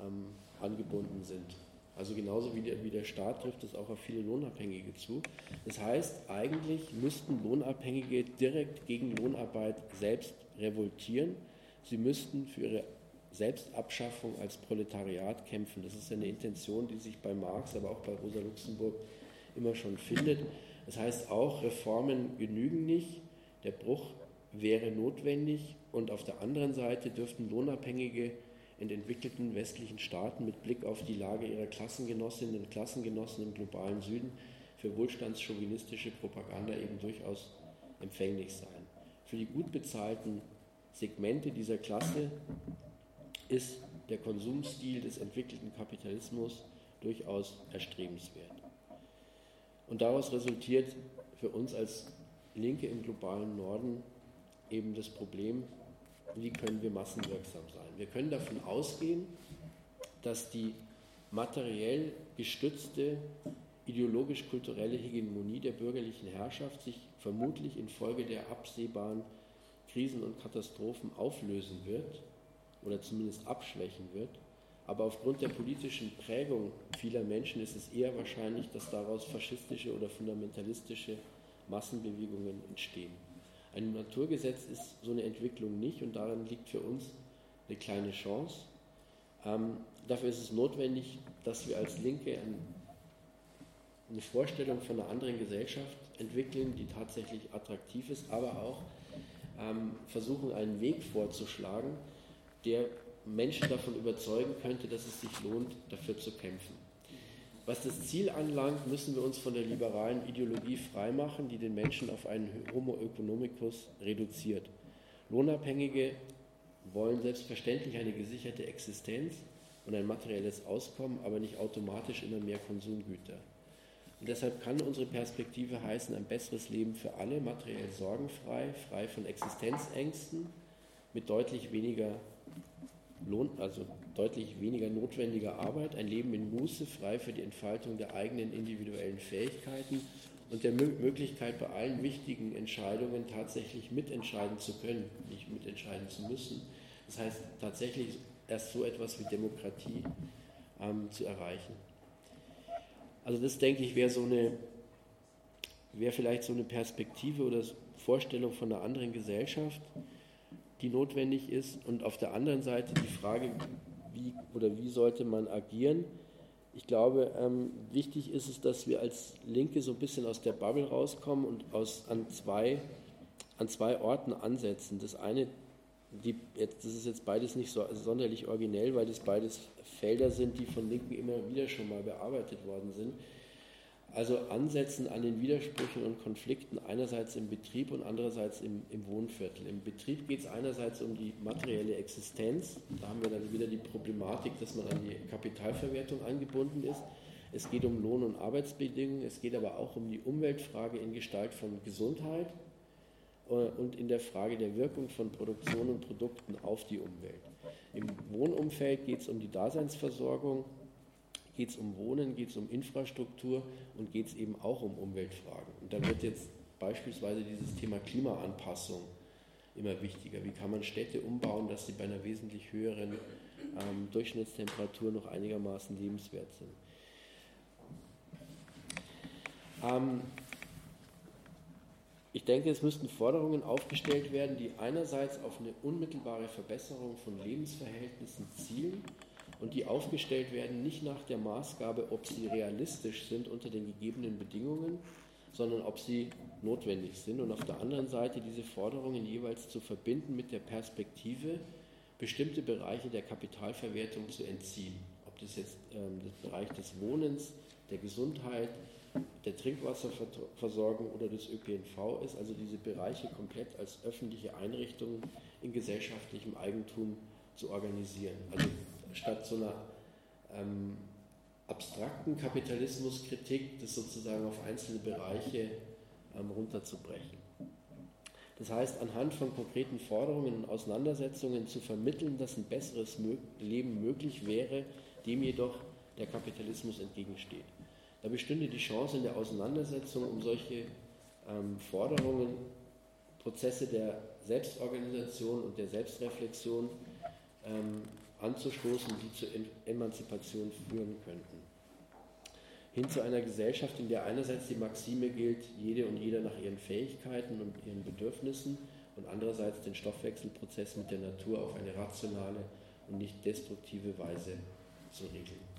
ähm, angebunden sind. Also genauso wie der, wie der Staat trifft es auch auf viele Lohnabhängige zu. Das heißt, eigentlich müssten Lohnabhängige direkt gegen Lohnarbeit selbst revoltieren, sie müssten für ihre Selbstabschaffung als Proletariat kämpfen. Das ist eine Intention, die sich bei Marx, aber auch bei Rosa Luxemburg immer schon findet. Das heißt auch, Reformen genügen nicht, der Bruch wäre notwendig und auf der anderen Seite dürften Lohnabhängige in entwickelten westlichen Staaten mit Blick auf die Lage ihrer Klassengenossinnen und Klassengenossen im globalen Süden für wohlstandschauvinistische Propaganda eben durchaus empfänglich sein. Für die gut bezahlten Segmente dieser Klasse ist der Konsumstil des entwickelten Kapitalismus durchaus erstrebenswert. Und daraus resultiert für uns als Linke im globalen Norden eben das Problem, wie können wir massenwirksam sein. Wir können davon ausgehen, dass die materiell gestützte ideologisch-kulturelle Hegemonie der bürgerlichen Herrschaft sich vermutlich infolge der absehbaren Krisen und Katastrophen auflösen wird oder zumindest abschwächen wird. Aber aufgrund der politischen Prägung vieler Menschen ist es eher wahrscheinlich, dass daraus faschistische oder fundamentalistische Massenbewegungen entstehen. Ein Naturgesetz ist so eine Entwicklung nicht und darin liegt für uns eine kleine Chance. Ähm, dafür ist es notwendig, dass wir als Linke ein, eine Vorstellung von einer anderen Gesellschaft entwickeln, die tatsächlich attraktiv ist, aber auch ähm, versuchen, einen Weg vorzuschlagen, der Menschen davon überzeugen könnte, dass es sich lohnt, dafür zu kämpfen. Was das Ziel anlangt, müssen wir uns von der liberalen Ideologie freimachen, die den Menschen auf einen Homo economicus reduziert. Lohnabhängige wollen selbstverständlich eine gesicherte Existenz und ein materielles Auskommen, aber nicht automatisch immer mehr Konsumgüter. Und deshalb kann unsere Perspektive heißen, ein besseres Leben für alle, materiell sorgenfrei, frei von Existenzängsten, mit deutlich weniger Lohn, also deutlich weniger notwendiger Arbeit, ein Leben in Muße, frei für die Entfaltung der eigenen individuellen Fähigkeiten und der Möglichkeit, bei allen wichtigen Entscheidungen tatsächlich mitentscheiden zu können, nicht mitentscheiden zu müssen. Das heißt, tatsächlich erst so etwas wie Demokratie ähm, zu erreichen. Also das denke ich wäre so eine, wäre vielleicht so eine Perspektive oder Vorstellung von einer anderen Gesellschaft, die notwendig ist. Und auf der anderen Seite die Frage, wie oder wie sollte man agieren? Ich glaube, ähm, wichtig ist es, dass wir als Linke so ein bisschen aus der Bubble rauskommen und aus, an, zwei, an zwei Orten ansetzen. Das eine, die, jetzt, das ist jetzt beides nicht so sonderlich originell, weil das beides Felder sind, die von Linken immer wieder schon mal bearbeitet worden sind. Also ansetzen an den Widersprüchen und Konflikten einerseits im Betrieb und andererseits im, im Wohnviertel. Im Betrieb geht es einerseits um die materielle Existenz. Da haben wir dann wieder die Problematik, dass man an die Kapitalverwertung angebunden ist. Es geht um Lohn- und Arbeitsbedingungen. Es geht aber auch um die Umweltfrage in Gestalt von Gesundheit äh, und in der Frage der Wirkung von Produktion und Produkten auf die Umwelt. Im Wohnumfeld geht es um die Daseinsversorgung geht es um Wohnen, geht es um Infrastruktur und geht es eben auch um Umweltfragen. Und da wird jetzt beispielsweise dieses Thema Klimaanpassung immer wichtiger. Wie kann man Städte umbauen, dass sie bei einer wesentlich höheren ähm, Durchschnittstemperatur noch einigermaßen lebenswert sind? Ähm, ich denke, es müssten Forderungen aufgestellt werden, die einerseits auf eine unmittelbare Verbesserung von Lebensverhältnissen zielen und die aufgestellt werden nicht nach der Maßgabe, ob sie realistisch sind unter den gegebenen Bedingungen, sondern ob sie notwendig sind. Und auf der anderen Seite diese Forderungen jeweils zu verbinden mit der Perspektive, bestimmte Bereiche der Kapitalverwertung zu entziehen. Ob das jetzt ähm, der Bereich des Wohnens, der Gesundheit, der Trinkwasserversorgung oder des ÖPNV ist, also diese Bereiche komplett als öffentliche Einrichtungen in gesellschaftlichem Eigentum zu organisieren. Also statt so einer ähm, abstrakten Kapitalismuskritik das sozusagen auf einzelne Bereiche ähm, runterzubrechen. Das heißt, anhand von konkreten Forderungen und Auseinandersetzungen zu vermitteln, dass ein besseres Leben möglich wäre, dem jedoch der Kapitalismus entgegensteht. Da bestünde die Chance in der Auseinandersetzung um solche ähm, Forderungen, Prozesse der Selbstorganisation und der Selbstreflexion ähm, anzustoßen, die zur Emanzipation führen könnten. Hin zu einer Gesellschaft, in der einerseits die Maxime gilt, jede und jeder nach ihren Fähigkeiten und ihren Bedürfnissen und andererseits den Stoffwechselprozess mit der Natur auf eine rationale und nicht destruktive Weise zu regeln.